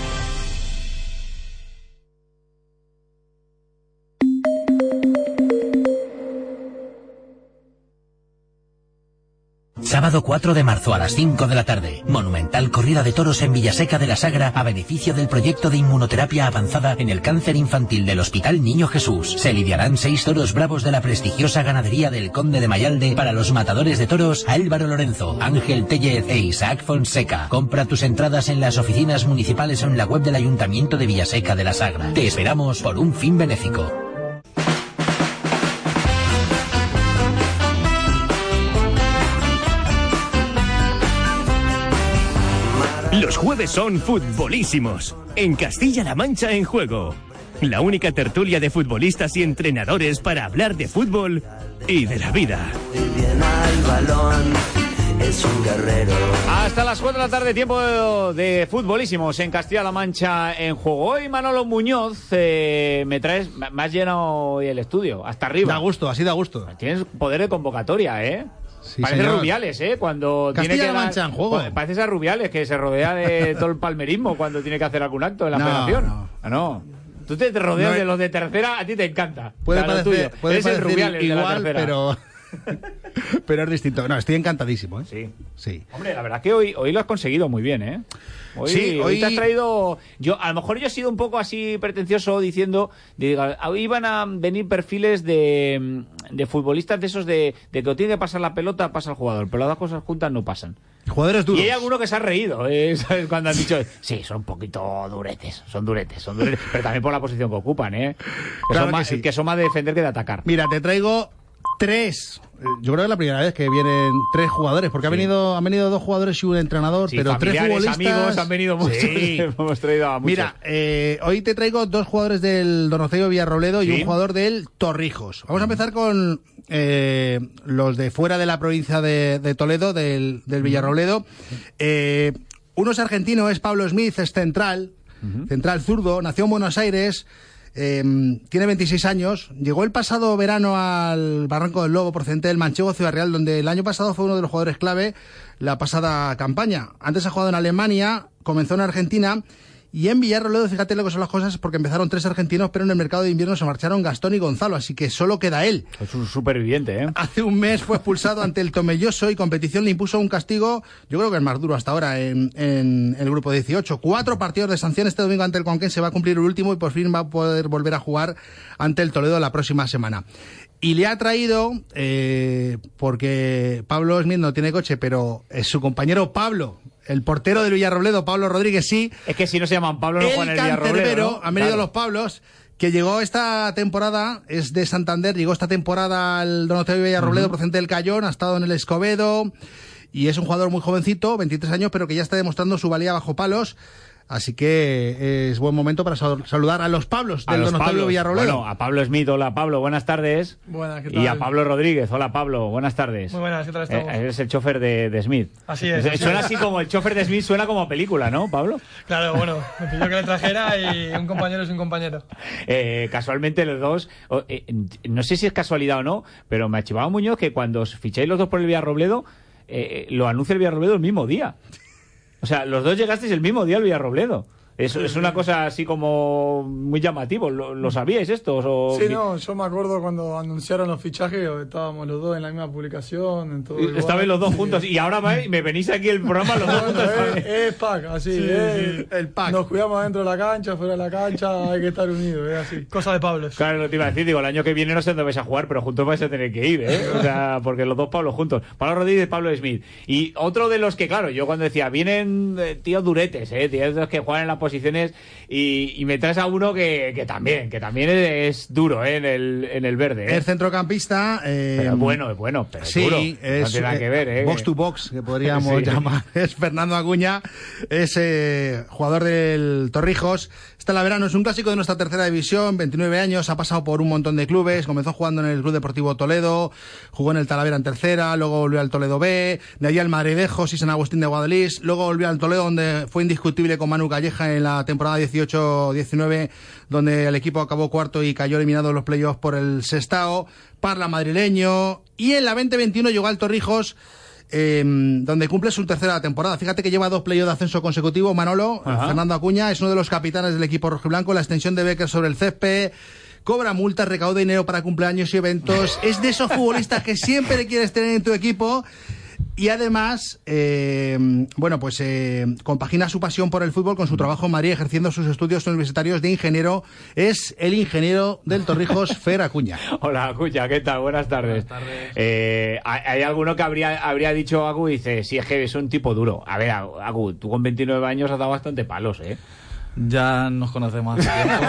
4 de marzo a las 5 de la tarde. Monumental corrida de toros en Villaseca de la Sagra a beneficio del proyecto de inmunoterapia avanzada en el cáncer infantil del Hospital Niño Jesús. Se lidiarán seis toros bravos de la prestigiosa ganadería del Conde de Mayalde para los matadores de toros Álvaro Lorenzo, Ángel Tellez e Isaac Fonseca. Compra tus entradas en las oficinas municipales o en la web del Ayuntamiento de Villaseca de la Sagra. Te esperamos por un fin benéfico. Jueves son futbolísimos. En Castilla-La Mancha en juego. La única tertulia de futbolistas y entrenadores para hablar de fútbol y de la vida. es un guerrero. Hasta las 4 de la tarde, tiempo de futbolísimos en Castilla-La Mancha en juego. Hoy Manolo Muñoz, eh, me traes, llenado hoy el estudio, hasta arriba. Da gusto, así da gusto. Tienes poder de convocatoria, ¿eh? Parece señor. Rubiales, ¿eh? Cuando tiene que dar- Mancha en juego. Pues Parece a Rubiales, que se rodea de (laughs) todo el palmerismo cuando tiene que hacer algún acto en la No, federación. no. Ah, no. Tú te, rodeas No de los de tercera, a ti te encanta. Puede O sea, parecer, puede Eres el parecer Rubiales de la igual, tercera. pero, (laughs) pero es distinto. No, estoy encantadísimo, ¿eh? Sí. Sí. Hombre, la verdad que hoy, hoy lo has conseguido muy bien, ¿eh? Hoy, Sí, hoy hoy- te has traído. Yo, a lo mejor yo he sido un poco así pretencioso diciendo. Hoy iban a venir perfiles de, de futbolistas de esos de, de que tiene que pasar la pelota, pasa el jugador. Pero las dos cosas juntas no pasan. Jugadores duros. Y hay alguno que se ha reído, ¿eh? (laughs) ¿Sabes? Cuando han dicho, sí, son un poquito duretes, son duretes, son duretes. Pero también por la posición que ocupan, ¿eh? Que, Claro son, que más, sí. que son más de defender que de atacar. Mira, te traigo tres. eh, Yo creo que es la primera vez que vienen tres jugadores, porque ha venido, han venido dos jugadores y un entrenador, Sí, pero tres futbolistas. amigos, han venido muchos. Sí. (laughs) (laughs) Hemos traído a muchos. Mira, eh, hoy te traigo dos jugadores del Donocello Villarrobledo y un jugador del Torrijos. Vamos a empezar con eh, los de fuera de la provincia de, de Toledo, del, del Villarrobledo. Eh, uno es argentino, es Pablo Smith, es central, central zurdo, nació en Buenos Aires. Eh, tiene 26 años, llegó el pasado verano al Barranco del Lobo procedente del Manchego Ciudad Real, donde el año pasado fue uno de los jugadores clave la pasada campaña. Antes ha jugado en Alemania, comenzó en Argentina y en Villarroledo, fíjate lo que son las cosas, porque empezaron tres argentinos, pero en el mercado de invierno se marcharon Gastón y Gonzalo, así que solo queda él. Es un superviviente, ¿eh? Hace un mes fue expulsado ante el Tomelloso y competición le impuso un castigo, yo creo que el más duro hasta ahora en, en el grupo 18. Cuatro partidos de sanción este domingo ante el Conquense va a cumplir el último y por fin va a poder volver a jugar ante el Toledo la próxima semana. Y le ha traído, eh, porque Pablo Smith no tiene coche, pero es su compañero Pablo, el portero del Villarrobledo, Pablo Rodríguez, sí. Es que si no se llaman Pablo, no el juegan el Villarrobledo. han venido Claro. los Pablos, que llegó esta temporada, es de Santander, llegó esta temporada al Donatello Villarrobledo, procedente del Cayón, ha estado en el Escobedo, y es un jugador muy jovencito, 23 años, pero que ya está demostrando su valía bajo palos. Así que es buen momento para sal- saludar a los Pablos A del los Donatello Pablos. Villarrobledo. Bueno, a Pablo Smith, hola Pablo, buenas tardes. Buenas, ¿qué Y a tal? Pablo Rodríguez, hola Pablo, buenas tardes. Muy buenas, ¿qué tal estamos? Eh, eres el chofer de, de Smith. Así es, así Suena es. así como el chofer de Smith, suena como a película, ¿no, Pablo? Claro, bueno, me pidió que le trajera y un compañero es un compañero. (laughs) Eh, casualmente los dos, o- eh, no sé si es casualidad o no, pero me ha chivado Muñoz que cuando os ficháis los dos por el Villarrobledo, eh, lo anuncia el Villarrobledo el mismo día. O sea, los dos llegasteis el mismo día al Villarrobledo. Es, es una cosa así como muy llamativo. ¿Lo, lo sabíais esto? O... Sí, no, yo me acuerdo cuando anunciaron los fichajes, estábamos los dos en la misma publicación, en todo. Estabais los dos juntos y ahora me, me venís aquí el programa los dos juntos. (laughs) Es, es pack, así, Sí, es- sí, el pack. Nos cuidamos dentro de la cancha, fuera de la cancha, hay que estar unidos, es así. Cosa de Pablo. Claro, lo te iba a decir, digo, el año que viene no sé dónde vais a jugar, pero juntos vais a tener que ir, ¿eh? O sea, porque los dos Pablo juntos. Pablo Rodríguez y Pablo Smith. Y otro de los que, claro, yo cuando decía, vienen eh, tíos duretes, ¿eh? Tíos de los que juegan en las posiciones y, y me traes a uno que, que también, que también es, duro, ¿eh? En el, en el verde, ¿eh? Es centrocampista. eh, Pero bueno, es bueno, pero sí, duro. es no tiene nada eh, que ver, ¿eh? box to box, que podríamos (laughs) Sí. llamar. (laughs) Es Fernando Acuña, es eh, jugador del Torrijos. Está la verano, es un clásico de nuestra tercera división, 29 años, ha pasado por un montón de clubes, comenzó jugando en el Club Deportivo Toledo, jugó en el Talavera en tercera, luego volvió al Toledo B, de allí al Madridejos y San Agustín de Guadalís, luego volvió al Toledo donde fue indiscutible con Manu Calleja en la temporada 18-19, donde el equipo acabó cuarto y cayó eliminado en los playoffs por el Sestao, Parla madrileño, y en la 2021 llegó al Torrijos, eh, donde cumple su tercera temporada. Fíjate que lleva dos playoffs de ascenso consecutivos. Manolo, Ajá. Fernando Acuña, es uno de los capitanes del equipo rojiblanco. La extensión de Becker sobre el césped. Cobra multas, recauda dinero para cumpleaños y eventos. Es de esos futbolistas que siempre quieres tener en tu equipo. Y además, eh, bueno, pues eh, compagina su pasión por el fútbol con su trabajo en Madrid, ejerciendo sus estudios universitarios de ingeniero. Es el ingeniero del Torrijos, Fer Acuña. (laughs) Hola, Acuña, ¿qué tal? Buenas tardes. Eh, hay hay alguno que habría, habría dicho Agu y dice, sí, es que es un tipo duro. A ver, Agu, tú con 29 años has dado bastante palos, ¿eh? Ya nos conocemos hace tiempo.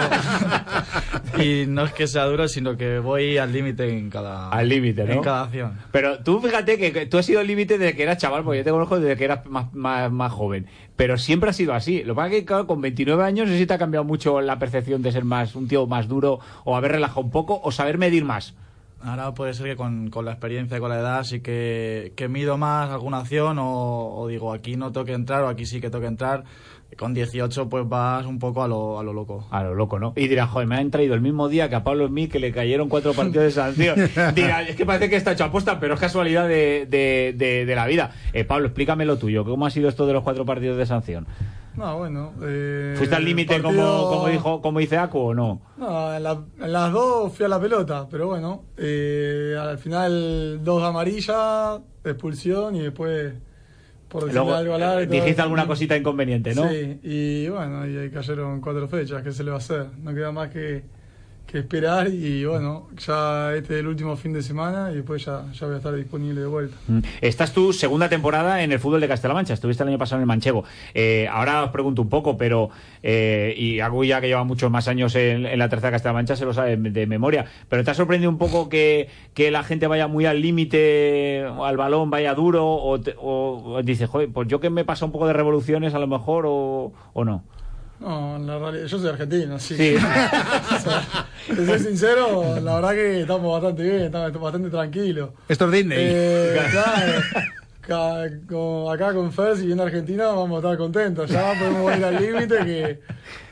(laughs) y no es que sea duro, sino que voy al límite en cada, Al límite, ¿no? en cada acción. Pero tú fíjate que que tú has sido el límite desde que eras chaval, porque yo te conozco desde que eras más, más, más joven. Pero siempre ha sido así. Lo que pasa es que, claro, con 29 años, no sé si te ha cambiado mucho la percepción de ser más un tío más duro, o haber relajado un poco, o saber medir más. Ahora puede ser que con, con la experiencia y con la edad sí que, que mido más alguna acción o, o digo aquí no tengo que entrar o aquí sí que tengo que entrar. Con 18 pues vas un poco a lo, a lo loco. A lo loco, ¿no? Y dirá, joder, me han traído el mismo día que a Pablo Smith que le cayeron cuatro (laughs) partidos de sanción. Dirá, es que parece que está hecho aposta, pero es casualidad de, de, de, de la vida. Eh, Pablo, explícame lo tuyo. ¿Cómo ha sido esto de los cuatro partidos de sanción? No, bueno. eh, ¿Fuiste al límite como, como dijo como dice Acu o no? No, en, la- en las dos fui a la pelota, pero bueno, eh, al final dos amarillas, expulsión y después por Luego, algo al árbitro. dijiste alguna cosita inconveniente, ¿no? Sí, y bueno, y ahí cayeron cuatro fechas, ¿qué se le va a hacer? No queda más que, que esperar y bueno, ya este es el último fin de semana y después ya, ya voy a estar disponible de vuelta. Mm. Esta es tu segunda temporada en el fútbol de Castilla-La Mancha. Estuviste el año pasado en el Manchego. Eh, ahora os pregunto un poco, pero. Eh, y Agu ya que lleva muchos más años en, la tercera Castilla-La Mancha se lo sabe de memoria. Pero ¿te ha sorprendido un poco que, que la gente vaya muy al límite, al balón, vaya duro? O, o, dices, pues yo que me pasa un poco de revoluciones a lo mejor o, o no? No, en la realidad, yo soy argentino, sí. Sí. (laughs) O sea, te soy sincero, la verdad que estamos bastante bien, estamos bastante tranquilos. Esto es Disney. Eh, claro, ca- con- acá con Fer, si viene a Argentina, vamos a estar contentos. Ya podemos ir al límite que,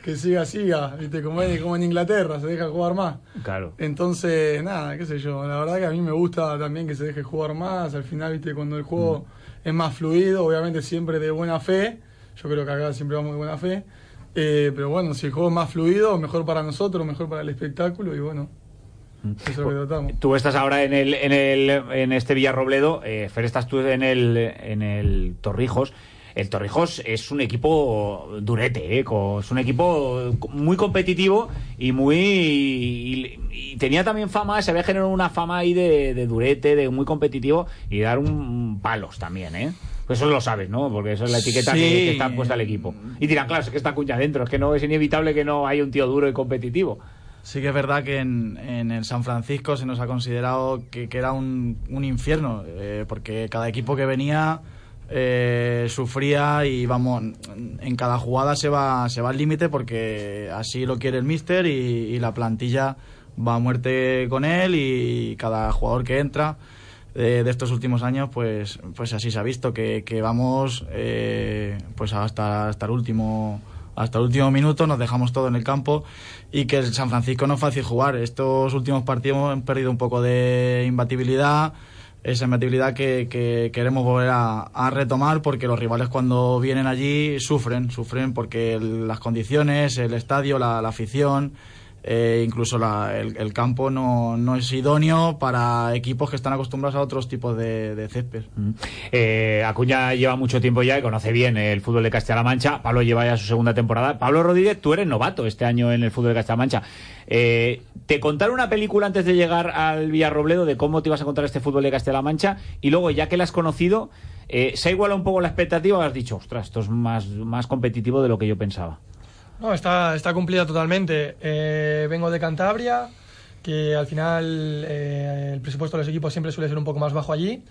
que siga, siga. ¿Viste? Como, en- como en Inglaterra, se deja jugar más. Claro. Entonces, nada, qué sé yo. La verdad que a mí me gusta también que se deje jugar más. Al final, viste, cuando el juego es más fluido, obviamente siempre de buena fe. Yo creo que acá siempre vamos de buena fe. Eh, pero bueno, si el juego es más fluido, mejor para nosotros, mejor para el espectáculo. Y bueno, eso es lo que tratamos. Tú estás ahora en el, en el, en este Villarrobledo, eh, Fer, estás tú en el, en el Torrijos. El Torrijos es un equipo durete, ¿eh? Es un equipo muy competitivo y muy y, y tenía también fama, se había generado una fama ahí de, de durete, de muy competitivo y dar un palos también, ¿eh? Pues eso lo sabes, ¿no? Porque eso es la etiqueta que- Sí. que, está puesta al equipo. Y dirán, claro, es que está cuña adentro, es que no es inevitable que no haya un tío duro y competitivo. Sí que es verdad que en, en el San Francisco se nos ha considerado que, que era un, un infierno, eh, porque cada equipo que venía eh, sufría y vamos, en cada jugada se va, se va al límite porque así lo quiere el míster y, y la plantilla va a muerte con él y cada jugador que entra eh, de estos últimos años pues pues así se ha visto que, vamos eh, pues hasta hasta el último hasta el último minuto nos dejamos todo en el campo y que el San Francisco no es fácil jugar. Estos últimos partidos hemos perdido un poco de imbatibilidad esa imbatibilidad que, que queremos volver a, retomar porque los rivales cuando vienen allí sufren sufren porque las condiciones el estadio la, la afición eh, incluso el, campo no, no es idóneo para equipos que están acostumbrados a otros tipos de, de césped. Eh, Acuña lleva mucho tiempo ya y conoce bien el fútbol de Castilla-La Mancha. Pablo lleva ya su segunda temporada. Pablo Rodríguez, tú eres novato este año en el fútbol de Castilla-La Mancha. Eh, ¿Te contaron una película antes de llegar al Villarrobledo de cómo te ibas a contar este fútbol de Castilla-La Mancha? Y luego, ya que la has conocido, eh, ¿se ha igualado un poco la expectativa o has dicho, ostras, esto es más, más competitivo de lo que yo pensaba? No, está, está cumplida totalmente. Eh, vengo de Cantabria, que al final eh, el presupuesto de los equipos siempre suele ser un poco más bajo allí.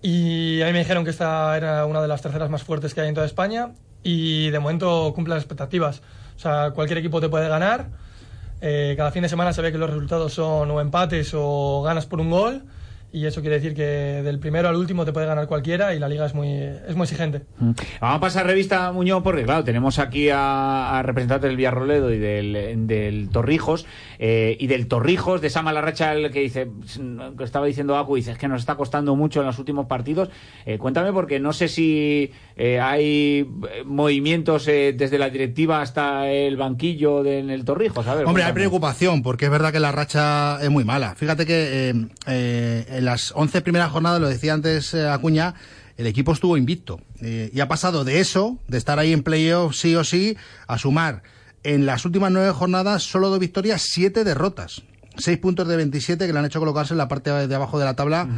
Y a mí me dijeron que esta era una de las terceras más fuertes que hay en toda España. Y de momento cumple las expectativas. O sea, cualquier equipo te puede ganar. Eh, cada fin de semana se ve que los resultados son o empates o ganas por un gol. Y eso quiere decir que del primero al último te puede ganar cualquiera y la liga es muy, es muy exigente. Mm. Vamos a pasar revista Muñoz porque, claro, tenemos aquí a, a representantes del Villarroledo y del, del Torrijos eh, y del Torrijos, de esa mala racha el que dice, que estaba diciendo Acu, dice, es que nos está costando mucho en los últimos partidos. Eh, cuéntame porque no sé si eh, hay eh, movimientos eh, desde la directiva hasta el banquillo de- en el Torrijos. A ver, Hombre, hay preocupación porque es verdad que la racha es muy mala. Fíjate que eh, eh, en las 11 primeras jornadas, lo decía antes eh, Acuña, el equipo estuvo invicto. Eh, y ha pasado de eso, de estar ahí en playoff sí o sí, a sumar en las últimas nueve jornadas solo dos victorias, siete derrotas. Seis puntos de 27 que le han hecho colocarse en la parte de abajo de la tabla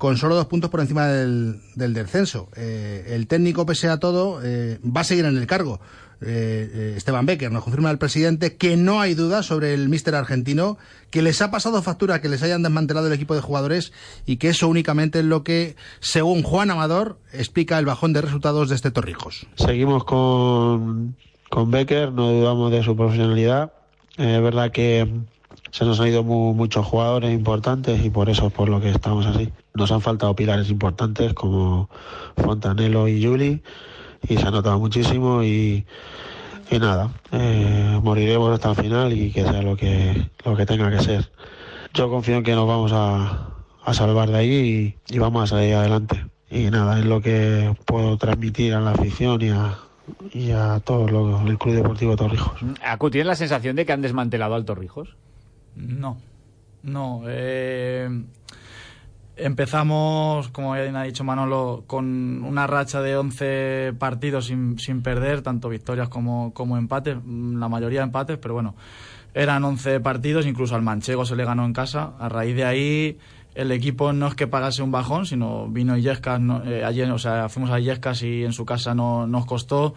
con solo dos puntos por encima del, del descenso. Eh, el técnico, pese a todo, eh, va a seguir en el cargo. Eh, Esteban Becker nos confirma el presidente que no hay duda sobre el míster argentino, que les ha pasado factura que les hayan desmantelado el equipo de jugadores y que eso únicamente es lo que, según Juan Amador, explica el bajón de resultados de este Torrijos. Seguimos con, con Becker, no dudamos de su profesionalidad. Eh, es verdad que se nos han ido mu- muchos jugadores importantes y por eso es por lo que estamos así. Nos han faltado pilares importantes como Fontanello y Juli y se ha notado muchísimo y, y nada, eh, moriremos hasta el final y que sea lo que, lo que tenga que ser. Yo confío en que nos vamos a, a salvar de ahí y, y vamos a salir adelante. Y nada, es lo que puedo transmitir a la afición y a, y a todo lo, el Club Deportivo Torrijos. Acu, ¿tienes la sensación de que han desmantelado al Torrijos? No, no. eh, empezamos, como bien ha dicho Manolo, con una racha de 11 partidos sin, sin perder, tanto victorias como, como empates, la mayoría empates, pero bueno, eran 11 partidos, incluso al Manchego se le ganó en casa. A raíz de ahí, el equipo no es que pagase un bajón, sino vino Illescas, no, eh, ayer, o sea, fuimos a Illescas y en su casa no nos costó.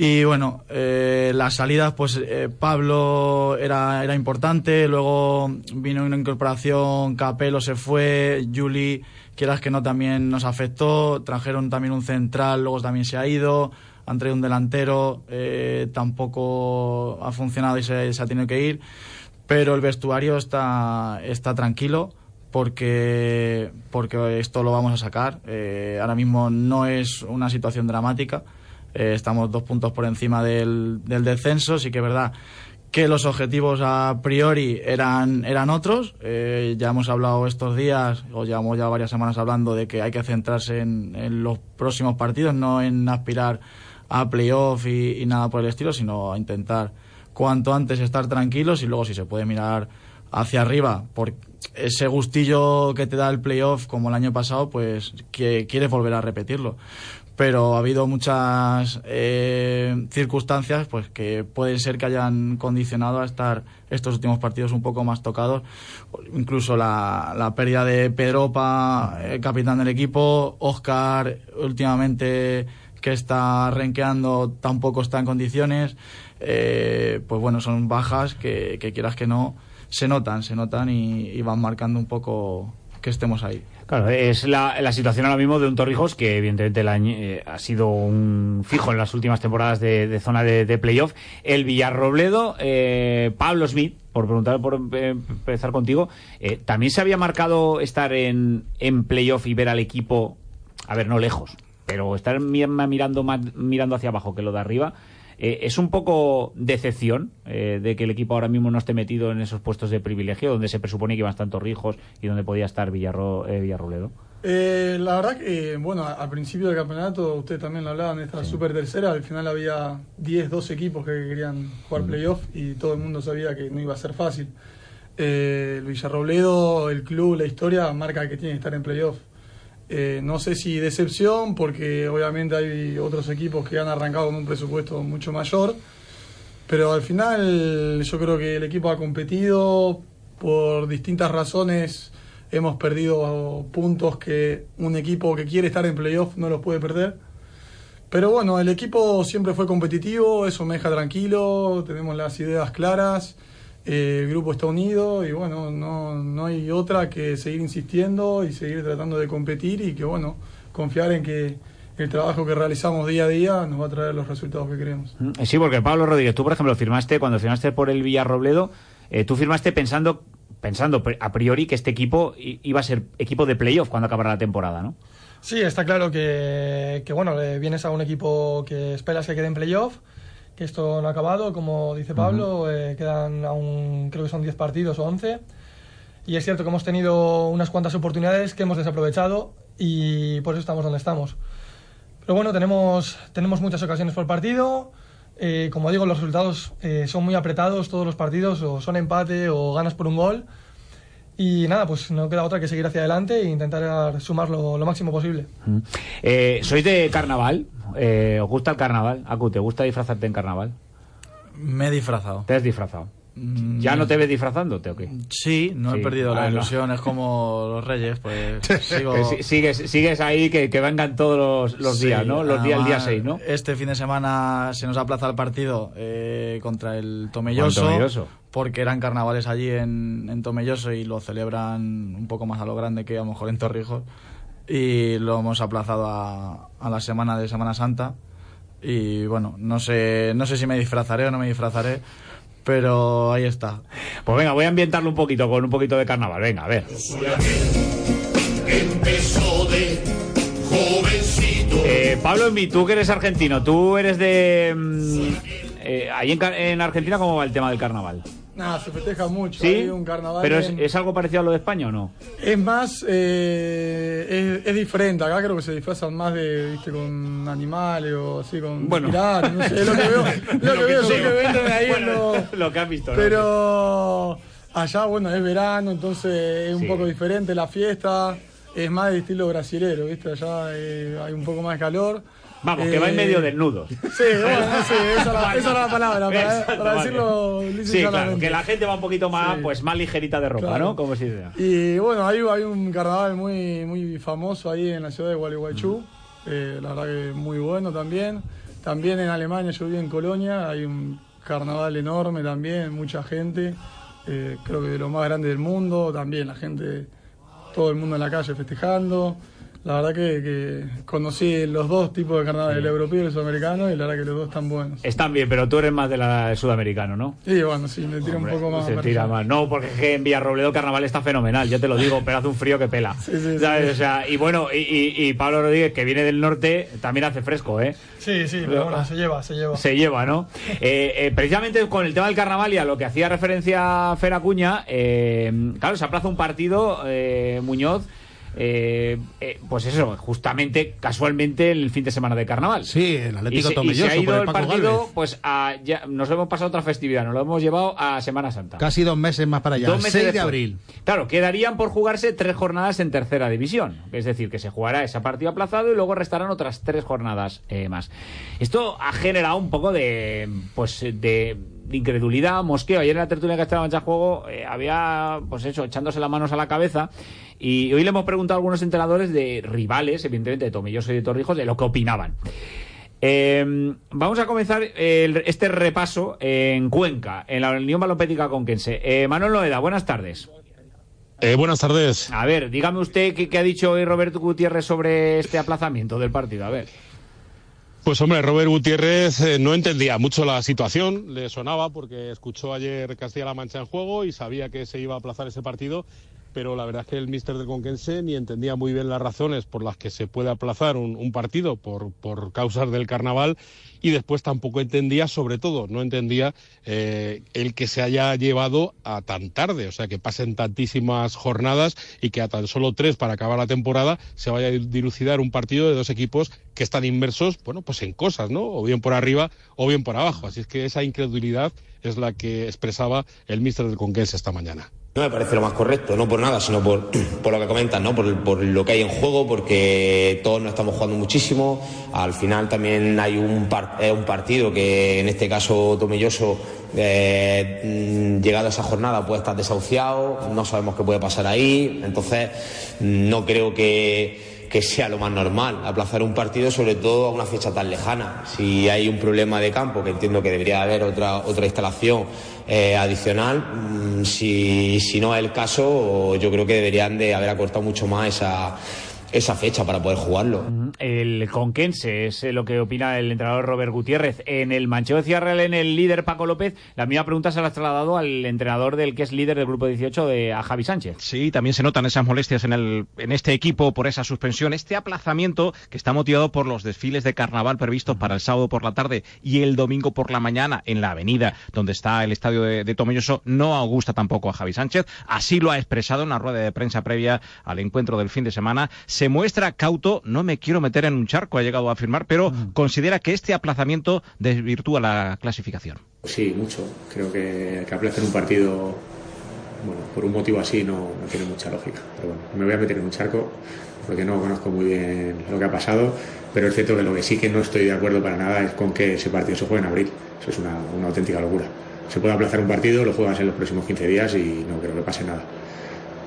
Y bueno, eh, las salidas, pues eh, Pablo era, era importante, luego vino una incorporación, Capelo se fue, Juli, quieras que no, también nos afectó, trajeron también un central, luego también se ha ido, han traído un delantero, eh, tampoco ha funcionado y se, se ha tenido que ir, pero el vestuario está, está tranquilo porque, porque esto lo vamos a sacar. Eh, ahora mismo no es una situación dramática. Eh, estamos dos puntos por encima del, del descenso. Sí que es verdad que los objetivos a priori eran, eran otros. Eh, ya hemos hablado estos días, o llevamos ya varias semanas hablando de que hay que centrarse en, en los próximos partidos, no en aspirar a playoff y, y nada por el estilo, sino a intentar cuanto antes estar tranquilos y luego si se puede mirar hacia arriba por ese gustillo que te da el playoff como el año pasado, pues que quieres volver a repetirlo. Pero ha habido muchas eh, circunstancias pues que pueden ser que hayan condicionado a estar estos últimos partidos un poco más tocados. Incluso la, pérdida de Pedropa, el capitán del equipo, Oscar últimamente que está renqueando tampoco está en condiciones. Eh, pues bueno, son bajas que, quieras que no se notan, se notan y van marcando un poco que estemos ahí. Claro, es la, la situación ahora mismo de un Torrijos que evidentemente el año, eh, ha sido un fijo en las últimas temporadas de, zona de, playoff. El Villarrobledo, eh, Pablo Smith, por preguntar, por eh, empezar contigo, eh, también se había marcado estar en, en playoff y ver al equipo, a ver, no lejos, pero estar mi- mirando mirando hacia abajo que lo de arriba. Eh, es un poco decepción eh, de que el equipo ahora mismo no esté metido en esos puestos de privilegio donde se presupone que iban a estar Torrijos y donde podía estar Villarro, eh, Villarrobledo. Eh, la verdad que, bueno, a- al principio del campeonato, ustedes también lo hablaban, esta super tercera, al final había 10, 12 equipos que querían jugar playoff y todo el mundo sabía que no iba a ser fácil. Eh, el Villarrobledo, el club, la historia marca que tiene que estar en playoff. Eh, no sé si decepción, porque obviamente hay otros equipos que han arrancado con un presupuesto mucho mayor, pero al final yo creo que el equipo ha competido por distintas razones. Hemos perdido puntos que un equipo que quiere estar en playoff no los puede perder. Pero bueno, el equipo siempre fue competitivo, eso me deja tranquilo, tenemos las ideas claras, eh, el grupo está unido y bueno, no, no hay otra que seguir insistiendo y seguir tratando de competir y que bueno, confiar en que el trabajo que realizamos día a día nos va a traer los resultados que queremos. Eh, Sí, porque Pablo Rodríguez, tú por ejemplo firmaste, cuando firmaste por el Villarrobledo, eh, tú firmaste pensando, pensando a priori que este equipo iba a ser equipo de playoff cuando acabara la temporada, ¿no? Sí, está claro que, que, bueno, le vienes a un equipo que esperas que quede en playoff, que esto no ha acabado, como dice Pablo, eh, quedan aún, creo que son 10 partidos o 11, y es cierto que hemos tenido unas cuantas oportunidades que hemos desaprovechado y por eso estamos donde estamos. Pero bueno, tenemos, tenemos muchas ocasiones por partido, eh, como digo, los resultados eh, son muy apretados todos los partidos, o son empate o ganas por un gol, Y nada, pues no queda otra que seguir hacia adelante e intentar sumar lo, lo máximo posible. Eh, ¿Sois de carnaval? Eh, ¿Os gusta el carnaval? Acu, ¿te gusta disfrazarte en carnaval? Me he disfrazado. ¿Te has disfrazado? Mm, ¿Ya no te ves disfrazándote o qué? Sí, no Sí. he perdido la Ah, no. ilusión, es como los reyes, pues (laughs) sigo... Sigues, sigues ahí, que, que vengan todos los, los Sí, días, ¿no? Los días, el día además, 6, ¿no? Este fin de semana se nos aplaza el partido eh, contra el Tomelloso, Tomelloso. porque eran carnavales allí en, en Tomelloso y lo celebran un poco más a lo grande que a lo mejor en Torrijos. Y lo hemos aplazado a, a la semana de Semana Santa. Y bueno, no sé, no sé si me disfrazaré o no me disfrazaré, pero ahí está. Pues venga, voy a ambientarlo un poquito con un poquito de carnaval. Venga, a ver. Empezó de jovencito. Eh, Pablo Envi, tú que eres argentino, tú eres de... mm, eh, ahí en, en Argentina, ¿cómo va el tema del carnaval? Nada, se festeja mucho. ¿Sí? Hay un carnaval. ¿Pero es, en- es algo parecido a lo de España o no? Es más, eh, es, es diferente. Acá creo que se disfrazan más de, viste, con animales o así, con Bueno. piratas, no sé, es lo que veo, (laughs) es lo que veo que entran ahí en los- (laughs) Lo que has visto, ¿no? Pero allá, bueno, es verano, entonces es un Sí. poco diferente la fiesta. Es más de estilo brasilero, ¿viste? Allá eh, hay un poco más de calor. Vamos, que va en Eh, medio desnudos. (laughs) Sí, bueno, esa, era- (laughs) esa era la palabra, para, Exacto, para vale. decirlo y Sí, claro, que la gente va un poquito más, Sí. pues más ligerita de ropa, Claro. ¿no? Como si sea. Y bueno, hay, hay un carnaval muy, muy famoso ahí en la ciudad de Gualeguaychú. Eh, la verdad que muy bueno también. También en Alemania, yo viví en Colonia, hay un carnaval enorme también, mucha gente. Eh, creo que de lo más grande del mundo, también la gente, todo el mundo en la calle festejando. La verdad que, que conocí los dos tipos de carnaval, el europeo y el sudamericano, y la verdad que los dos están buenos. Están bien, pero tú eres más de del sudamericano, ¿no? Y bueno, sí, me tira un poco más. Se tira más. No, porque es que en Villarrobledo carnaval está fenomenal, ya te lo digo, pero hace un frío que pela. sí, sí. ¿Sabes? O sea, y bueno, y, y- y Pablo Rodríguez, que viene del norte, también hace fresco, ¿eh? Sí, sí, pero bueno, se lleva, se lleva. Se lleva, ¿no? (laughs) Eh, eh, precisamente con el tema del carnaval y a lo que hacía referencia Fer Acuña, eh, claro, se aplaza un partido, eh, Muñoz. Eh, eh, pues eso, justamente, casualmente, el fin de semana de carnaval. Sí, el Atlético y se, y Tomelloso se ha ido el Paco partido, pues a, ya, nos hemos pasado otra festividad, nos lo hemos llevado a Semana Santa. Casi dos meses más para allá. Dos meses 6 de abril. Claro, quedarían por jugarse tres jornadas en tercera división. Es decir, que se jugará ese partido aplazado y luego restarán otras tres jornadas eh, más. Esto ha generado un poco de, pues, de incredulidad, mosqueo. Ayer en la tertulia que estaba en Juego eh, había, pues eso, echándose las manos a la cabeza. Y hoy le hemos preguntado a algunos entrenadores de rivales, evidentemente de Tomilloso y de Torrijos, de lo que opinaban. Eh, vamos a comenzar el- este repaso en Cuenca, en la Unión Balopética Conquense. Eh, Manuel Noeda, buenas tardes. Eh, buenas tardes. A ver, dígame usted qué, qué ha dicho hoy Roberto Gutiérrez sobre este aplazamiento del partido. A ver. Pues hombre, Robert Gutiérrez eh, no entendía mucho la situación, le sonaba porque escuchó ayer Castilla-La Mancha en juego y sabía que se iba a aplazar ese partido, pero la verdad es que el míster del Conquense ni entendía muy bien las razones por las que se puede aplazar un, partido por, por causas del carnaval y después tampoco entendía, sobre todo, no entendía eh, el que se haya llevado a tan tarde, o sea, que pasen tantísimas jornadas y que a tan solo tres para acabar la temporada se vaya a dilucidar un partido de dos equipos que están inmersos, bueno, pues en cosas, ¿no? O bien por arriba o bien por abajo. Así es que esa incredulidad es la que expresaba el míster del Conquense esta mañana. No me parece lo más correcto, no por nada, sino por, (clears throat) por lo que comentan, ¿no? por, por lo que hay en juego, porque todos nos estamos jugando muchísimo. Al final también hay un, par- eh, un partido que en este caso Tomilloso, eh, mm, llegado a esa jornada, puede estar desahuciado, no sabemos qué puede pasar ahí. Entonces, mm, no creo que, que sea lo más normal aplazar un partido, sobre todo a una fecha tan lejana. Si hay un problema de campo, que entiendo que debería haber otra, otra instalación eh, adicional, mm, si, si no es el caso, yo creo que deberían de haber acortado mucho más esa, esa fecha para poder jugarlo. El Conquense es eh, lo que opina el entrenador Robert Gutiérrez. En el Manchego de Ciudad Real, en el líder Paco López, la misma pregunta se la ha trasladado al entrenador del que es líder del grupo 18, de, a Javi Sánchez. Sí, también se notan esas molestias en, el, en este equipo por esa suspensión, este aplazamiento que está motivado por los desfiles de carnaval previstos para el sábado por la tarde y el domingo por la mañana en la avenida donde está el estadio de, de Tomelloso, no gusta tampoco a Javi Sánchez. Así lo ha expresado en una rueda de prensa previa al encuentro del fin de semana. Se muestra cauto, no me quiero meter en un charco, ha llegado a afirmar, pero considera que este aplazamiento desvirtúa la clasificación. Sí, mucho. Creo que, que aplazar un partido bueno, por un motivo así no, no tiene mucha lógica. Pero bueno, me voy a meter en un charco porque no conozco muy bien lo que ha pasado, pero es cierto que lo que sí que no estoy de acuerdo para nada es con que ese partido se juegue en abril. Eso es una, una auténtica locura. Se puede aplazar un partido, lo juegas en los próximos 15 días y no creo que pase nada.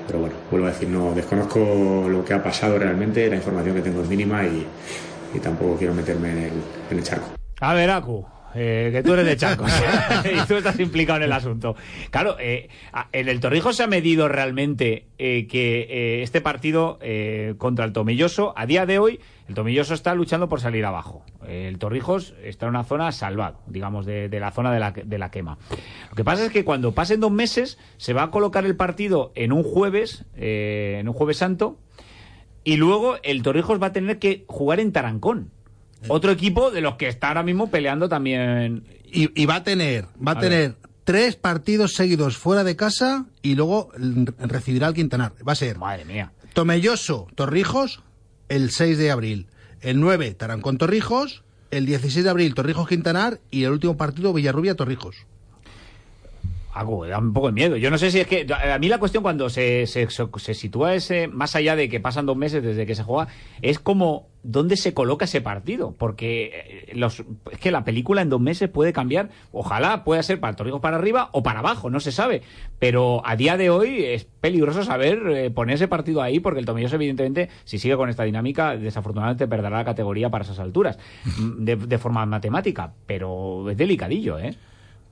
Pero bueno, vuelvo a decir, no desconozco lo que ha pasado realmente, la información que tengo es mínima y, y tampoco quiero meterme en el, en el charco. A ver, Acu, eh, que tú eres de Chaco (laughs) y tú estás implicado en el asunto. Claro, eh, en el Torrijos se ha medido realmente eh, que eh, este partido eh, contra el Tomelloso, a día de hoy, el Tomelloso está luchando por salir abajo. El Torrijos está en una zona salvado, digamos, de, la zona de la, de la quema. Lo que pasa es que cuando pasen dos meses, se va a colocar el partido en un jueves, en un jueves santo, y luego el Torrijos va a tener que jugar en Tarancón. Otro equipo de los que está ahora mismo peleando también. Y, y va a tener, va a, A tener tres partidos seguidos fuera de casa y luego recibirá al Quintanar. Va a ser Madre mía. Tomelloso, Torrijos, el 6 de abril. El 9, Tarancón, Torrijos. El 16 de abril, Torrijos, Quintanar. Y el último partido, Villarrubia, Torrijos. Algo, da un poco de miedo. Yo no sé si es que. A mí la cuestión cuando se, se, se sitúa ese. Más allá de que pasan dos meses desde que se juega, es como. ¿Dónde se coloca ese partido? Porque eh, los, es que la película en dos meses puede cambiar. Ojalá pueda ser para Torrijos para arriba o para abajo, no se sabe. Pero a día de hoy es peligroso saber eh, poner ese partido ahí, porque el Tomelloso, evidentemente, si sigue con esta dinámica, desafortunadamente perderá la categoría para esas alturas. (laughs) De, de forma matemática. Pero es delicadillo, ¿eh?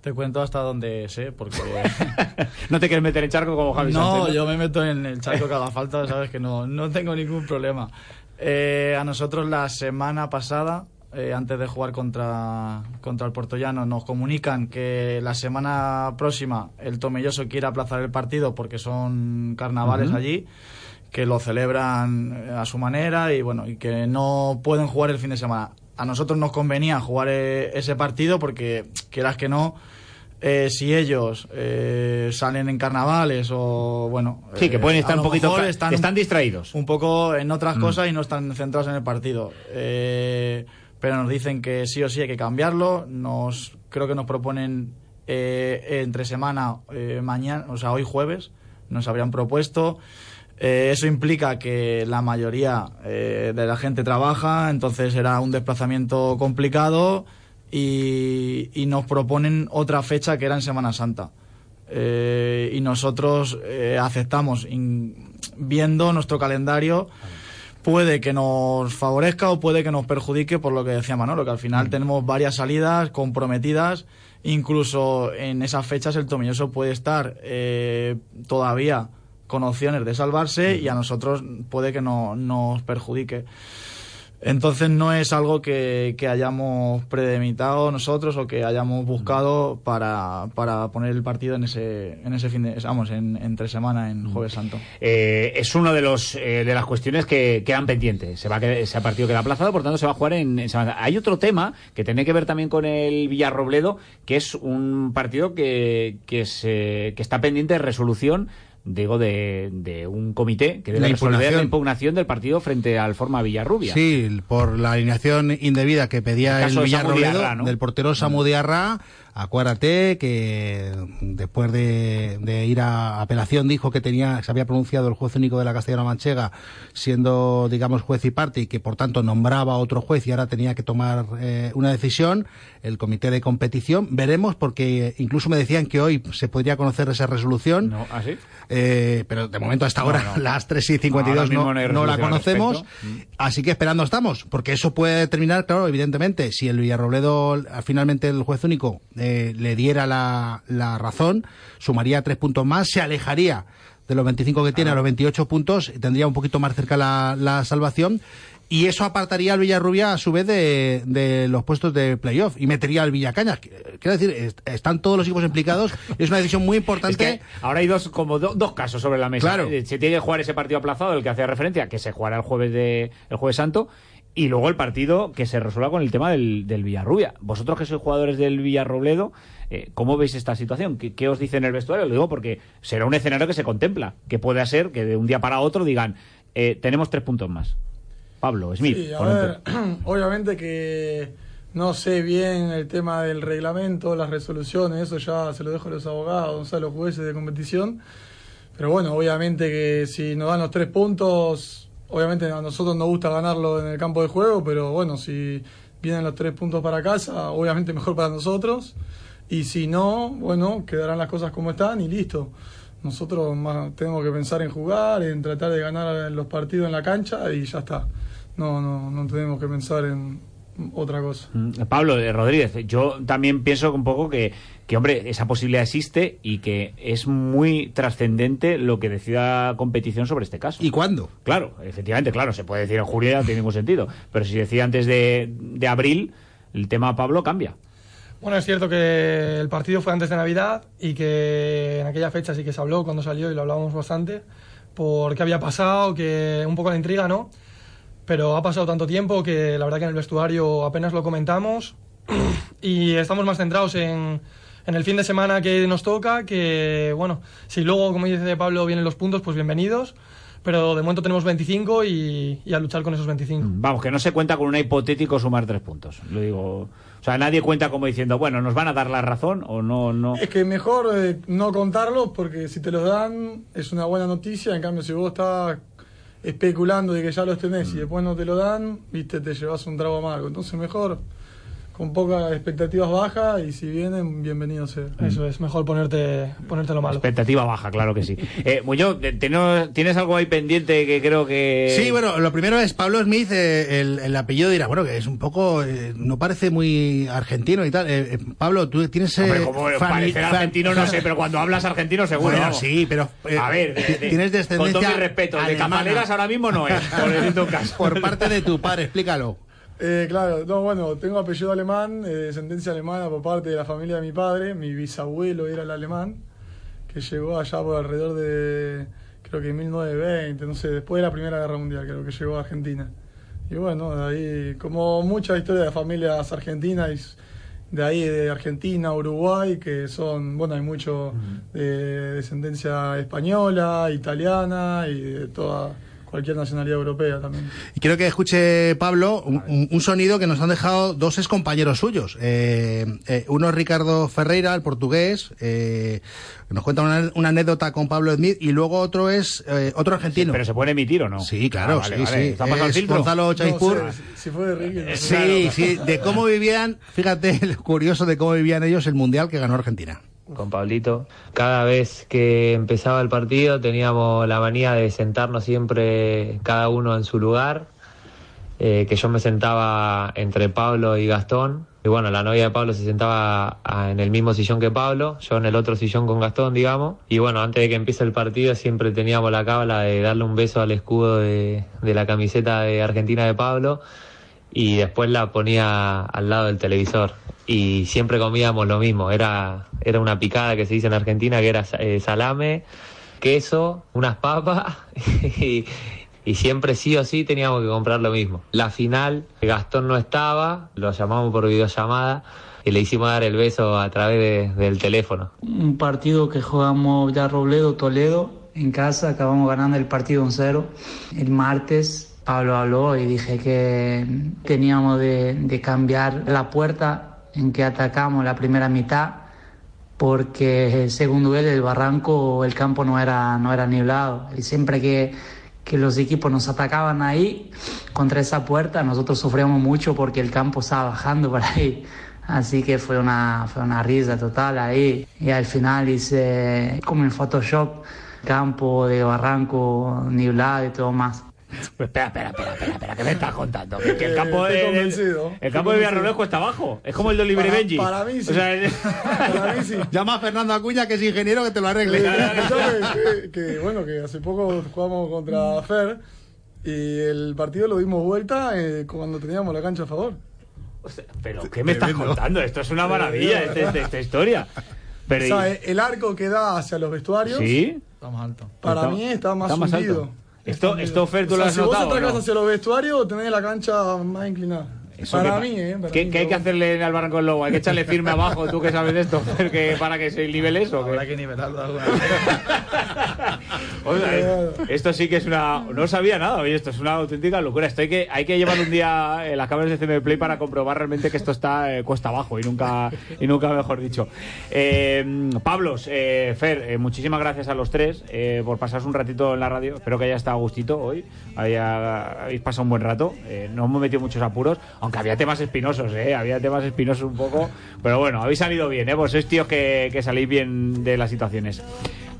Te cuento hasta donde sé, porque... (laughs) No te quieres meter en charco como Javi No, Sánchez, yo me meto en el charco que haga falta, sabes que no, no tengo ningún problema. Eh, a nosotros la semana pasada, eh, antes de jugar contra, contra el Portollano, nos comunican que la semana próxima el Tomelloso quiere aplazar el partido porque son carnavales allí, que lo celebran eh, a su manera y bueno, y que no pueden jugar el fin de semana. A nosotros nos convenía jugar eh, ese partido porque, quieras que no, eh, si ellos eh, salen en carnavales o bueno Sí, que pueden eh, estar un poquito ca- están distraídos. un poco en otras Mm. cosas y no están centrados en el partido Eh, pero nos dicen que sí o sí hay que cambiarlo nos creo que nos proponen eh, entre semana mañana o sea hoy jueves nos habrían propuesto Eh, eso implica que la mayoría eh, de la gente trabaja, entonces será un desplazamiento complicado y, y nos proponen otra fecha que era en Semana Santa. Eh, y nosotros eh, aceptamos, in- viendo nuestro calendario, puede que nos favorezca o puede que nos perjudique por lo que decía Manolo, que al final tenemos varias salidas comprometidas, incluso en esas fechas el Tomilloso puede estar eh, todavía con opciones de salvarse y a nosotros puede que no nos perjudique. Entonces no es algo que, que hayamos premeditado nosotros o que hayamos buscado para, para poner el partido en ese, en ese fin de, vamos, en, entre semana, en Jueves Santo. Eh, es una de los eh, de las cuestiones que quedan pendientes. Se va a ese partido queda aplazado, por tanto se va a jugar en, en Semana. Hay otro tema que tiene que ver también con el Villarrobledo, que es un partido que, que, se, que está pendiente de resolución. Digo, de, de un comité que debe La resolver la impugnación. impugnación del partido frente al Forma Villarrubia. Sí, por la alineación indebida que pedía El el, ¿no? del portero Samu Diarra. Acuérdate que después de, de ir a apelación dijo que tenía se había pronunciado el juez único de la Castellana Manchega siendo, digamos, juez y parte y que por tanto nombraba a otro juez y ahora tenía que tomar eh, una decisión. El comité de competición veremos porque incluso me decían que hoy se podría conocer esa resolución. No, ¿ah, sí? Eh, pero de momento hasta ahora, No, (laughs) no. las 3 y Ahora 52 mismo no, no no la conocemos. Así que esperando estamos, porque eso puede determinar, claro, evidentemente, si el Villarrobledo, finalmente el juez único, eh, le diera la, la razón, sumaría tres puntos más, se alejaría de los 25 que tiene a los 28 puntos, tendría un poquito más cerca la, la salvación. Y eso apartaría al Villarrubia a su vez de, de los puestos de playoff y metería al Villacañas. Quiero decir, est- están todos los equipos implicados. Es una decisión muy importante. Es que ahora hay dos como do- dos casos sobre la mesa. Claro. Eh, Se tiene que jugar ese partido aplazado, el que hacía referencia, que se jugará el jueves de el jueves santo, y luego el partido que se resuelva con el tema del, del Villarrubia. Vosotros que sois jugadores del Villarrobledo, eh, ¿cómo veis esta situación? ¿Qué, qué os dice en el vestuario? Lo digo porque será un escenario que se contempla, que puede ser que de un día para otro digan eh, tenemos tres puntos más. Pablo, Smith. Sí, a ver, (clears throat) obviamente que no sé bien el tema del reglamento, las resoluciones, eso ya se lo dejo a los abogados, a los jueces de competición. Pero bueno, obviamente que si nos dan los tres puntos, obviamente a nosotros nos gusta ganarlo en el campo de juego, pero bueno, si vienen los tres puntos para casa, obviamente mejor para nosotros. Y si no, bueno, quedarán las cosas como están y listo. Nosotros más tenemos que pensar en jugar, en tratar de ganar los partidos en la cancha y ya está. No, no, no tenemos que pensar en otra cosa. Mm, Pablo eh, Rodríguez, yo también pienso un poco que, que, hombre, esa posibilidad existe y que es muy trascendente lo que decida competición sobre este caso. ¿Y cuándo? Claro, efectivamente, claro, se puede decir en julio, no tiene ningún sentido. Pero si decía antes de, de abril, el tema Pablo cambia. Bueno, es cierto que el partido fue antes de Navidad y que en aquella fecha sí que se habló cuando salió y lo hablábamos bastante por qué había pasado, que un poco la intriga, ¿no? Pero ha pasado tanto tiempo que la verdad que en el vestuario apenas lo comentamos (clears throat) y estamos más centrados en, en el fin de semana que nos toca, que bueno, si luego, como dice Pablo, vienen los puntos, pues bienvenidos pero de momento tenemos 25 y, y, a luchar con esos 25. Vamos, que no se cuenta con un hipotético sumar tres puntos. Lo digo. O sea, nadie cuenta como diciendo, bueno, ¿nos van a dar la razón o no? no? Es que mejor eh, no contarlos porque si te los dan es una buena noticia. En cambio, si vos estás especulando de que ya los tenés y después no te lo dan, viste, te llevas un trago amargo. Entonces, mejor con pocas expectativas bajas y si vienen, bienvenidos sea. Eso es, mejor ponerte, ponerte lo malo. Expectativa baja, claro que sí. Eh, Muñoz, ¿tienes algo ahí pendiente que creo que...? Sí, bueno, lo primero es Pablo Smith, eh, el, el, apellido dirá, bueno, que es un poco, eh, no parece muy argentino y tal. Eh, Pablo, tú tienes... Hombre, como parecer argentino no (laughs) sé, pero cuando hablas argentino seguro. Bueno, sí, pero... a ver, de, de, tienes descendencia Con todo mi respeto, de Capaleras ahora mismo no es, por (laughs) caso. Por parte de tu padre, explícalo. Eh, claro, no, bueno, tengo apellido alemán, eh, descendencia alemana por parte de la familia de mi padre. Mi bisabuelo era el alemán, que llegó allá por alrededor de, creo que 1920, no sé, después de la Primera Guerra Mundial, creo que llegó a Argentina. Y bueno, de ahí, como mucha historia de familias argentinas, de ahí de Argentina, Uruguay, que son, bueno, hay mucho de descendencia española, italiana y de toda cualquier nacionalidad europea también. Y quiero que escuche, Pablo, un, un sonido que nos han dejado dos ex compañeros suyos. Eh, eh, uno es Ricardo Ferreira, el portugués, eh, que nos cuenta una, una, anécdota con Pablo Smith, y luego otro es eh, otro argentino. Sí, ¿Pero se puede emitir o no? Sí, claro, ah, vale, sí, vale. sí. ¿Está pasando el? Gonzalo. No si fue de Ricky, no sé. Sí, Claro. sí, de cómo vivían, fíjate, (laughs) lo curioso de cómo vivían ellos el Mundial que ganó Argentina con Pablito. Cada vez que empezaba el partido teníamos la manía de sentarnos siempre cada uno en su lugar, eh, que yo me sentaba entre Pablo y Gastón. Y bueno, la novia de Pablo se sentaba en el mismo sillón que Pablo, yo en el otro sillón con Gastón, digamos. Y bueno, antes de que empiece el partido siempre teníamos la cábala de darle un beso al escudo de, de la camiseta de Argentina de Pablo y después la ponía al lado del televisor y siempre comíamos lo mismo, era, era una picada que se dice en Argentina que era eh, salame, queso, unas papas (laughs) y, siempre sí o sí teníamos que comprar lo mismo. La final, Gastón no estaba, lo llamamos por videollamada y le hicimos dar el beso a través de, del teléfono. Un partido que jugamos ya Robledo, Toledo, en casa, acabamos ganando el partido 1-0. El martes Pablo habló y dije que teníamos de, de cambiar la puerta en que atacamos la primera mitad porque según él el barranco el campo no era no era nivelado y siempre que, que los equipos nos atacaban ahí contra esa puerta nosotros sufríamos mucho porque el campo estaba bajando por ahí. Así que fue una fue una risa total ahí. Y al final hice como en Photoshop campo de barranco nivelado y todo más pues espera, espera, espera, espera, espera, ¿qué me estás contando? Que, que el campo Estoy de, el campo de Villarroel cuesta abajo. Es como el de Oliver y Para- Benji. para mí sí. O sea, (laughs) Para mí sí. Llama a Fernando Acuña, que es ingeniero, que te lo arregle. que, que, bueno, que hace poco jugamos contra Fer y el partido lo dimos vuelta eh, cuando teníamos la cancha a favor. pero ¿qué me estás contando? Esto es una maravilla, esta, esta- esta historia. Pero, o sea, el arco que da hacia los vestuarios, ¿Sí? Está más alto. para Está- mí está más está más hundido. alto. Esto, esto Fer, tú O lo sea, has si vos notado. atacás ¿no? hacia los vestuarios, tenés la cancha más inclinada. Eso para que- mí, ¿eh? Para ¿Qué, mí, qué hay que hacerle al Barranco del Lobo? ¿Hay que echarle firme abajo? ¿Tú que sabes de esto? (laughs) Que para que se nivele eso? Habrá ¿qué? que nivelarlo alguna vez. (laughs) Oye, esto sí que es una. No sabía nada, oye, esto es una auténtica locura. Esto hay que, hay que llevar un día en las cámaras de CM Play para comprobar realmente que esto está eh, cuesta abajo y nunca, y nunca mejor dicho. Eh, Pablos, eh, Fer, eh, muchísimas gracias a los tres eh, por pasaros un ratito en la radio. Espero que haya estado a gustito hoy. Haya, habéis pasado un buen rato. Eh, no hemos metido muchos apuros, aunque había temas espinosos, eh, había temas espinosos un poco. Pero bueno, habéis salido bien, ¿eh? Vos sois tíos que, que salís bien de las situaciones.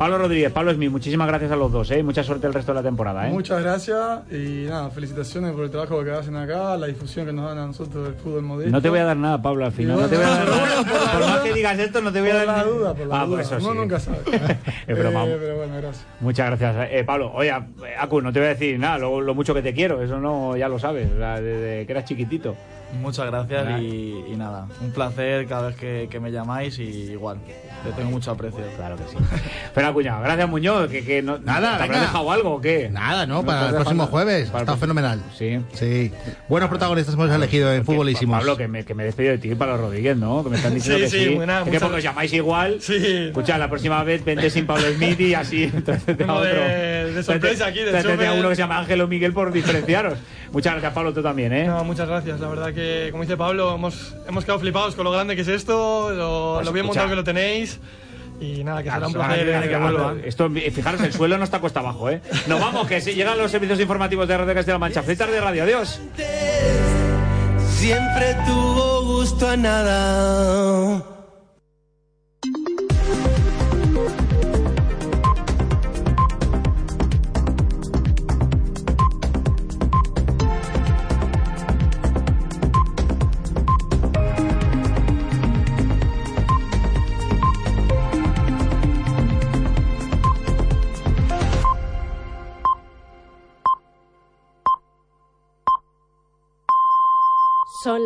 Pablo Rodríguez, Pablo Smith, muchísimas gracias a los dos, ¿eh? Mucha suerte el resto de la temporada, ¿eh? Muchas gracias y nada, felicitaciones por el trabajo que hacen acá, la difusión que nos dan a nosotros del fútbol moderno. No te voy a dar nada, Pablo, al final. No te voy a dar (laughs) nada. Por más que digas esto, no te voy a dar la duda, por la Ah, duda. pues eso sí. nunca sabe. (laughs) Es broma. Eh, pero bueno, gracias. Muchas gracias. Eh, Pablo, oye, eh, Acu, no te voy a decir nada, lo, lo mucho que te quiero, eso no, ya lo sabes, desde que eras chiquitito. Muchas gracias Nada. y, y nada, un placer cada vez que, que me llamáis y igual, le tengo mucho aprecio. Claro que sí. Pero Acuña, gracias Muñoz, que, que no, Nada, ¿te habrás dejado algo o qué? Nada, no, te para el próximo jueves. Para el Está próximo- fenomenal. Sí. Sí. Buenos protagonistas hemos elegido en Futbolísimos. Pablo, que me, que me he despedido de ti, Pablo Rodríguez, ¿no? Que me están (laughs) diciendo Sí, que sí, sí. buena, Es que muchas- porque os llamáis igual. Sí. Escucha, la próxima vez vente sin Pablo Smith y así. (laughs) a Vengo otro. de- de sorpresa aquí, del Tráete a chofer. uno que se llama Ángelo Miguel por diferenciaros. Muchas gracias, Pablo, tú también, ¿eh? No, muchas gracias. La verdad que, como dice Pablo, hemos, hemos quedado flipados con lo grande que es esto, lo, Pues lo bien escucha. montado que lo tenéis. Y nada, que será un placer que- que que- vuelva. Esto, fijaros, el suelo no está cuesta abajo, ¿eh? Nos vamos, que si llegan los servicios informativos de Radio Castilla-La Mancha. Feliz tarde de radio, adiós. Siempre tuvo gusto a nada.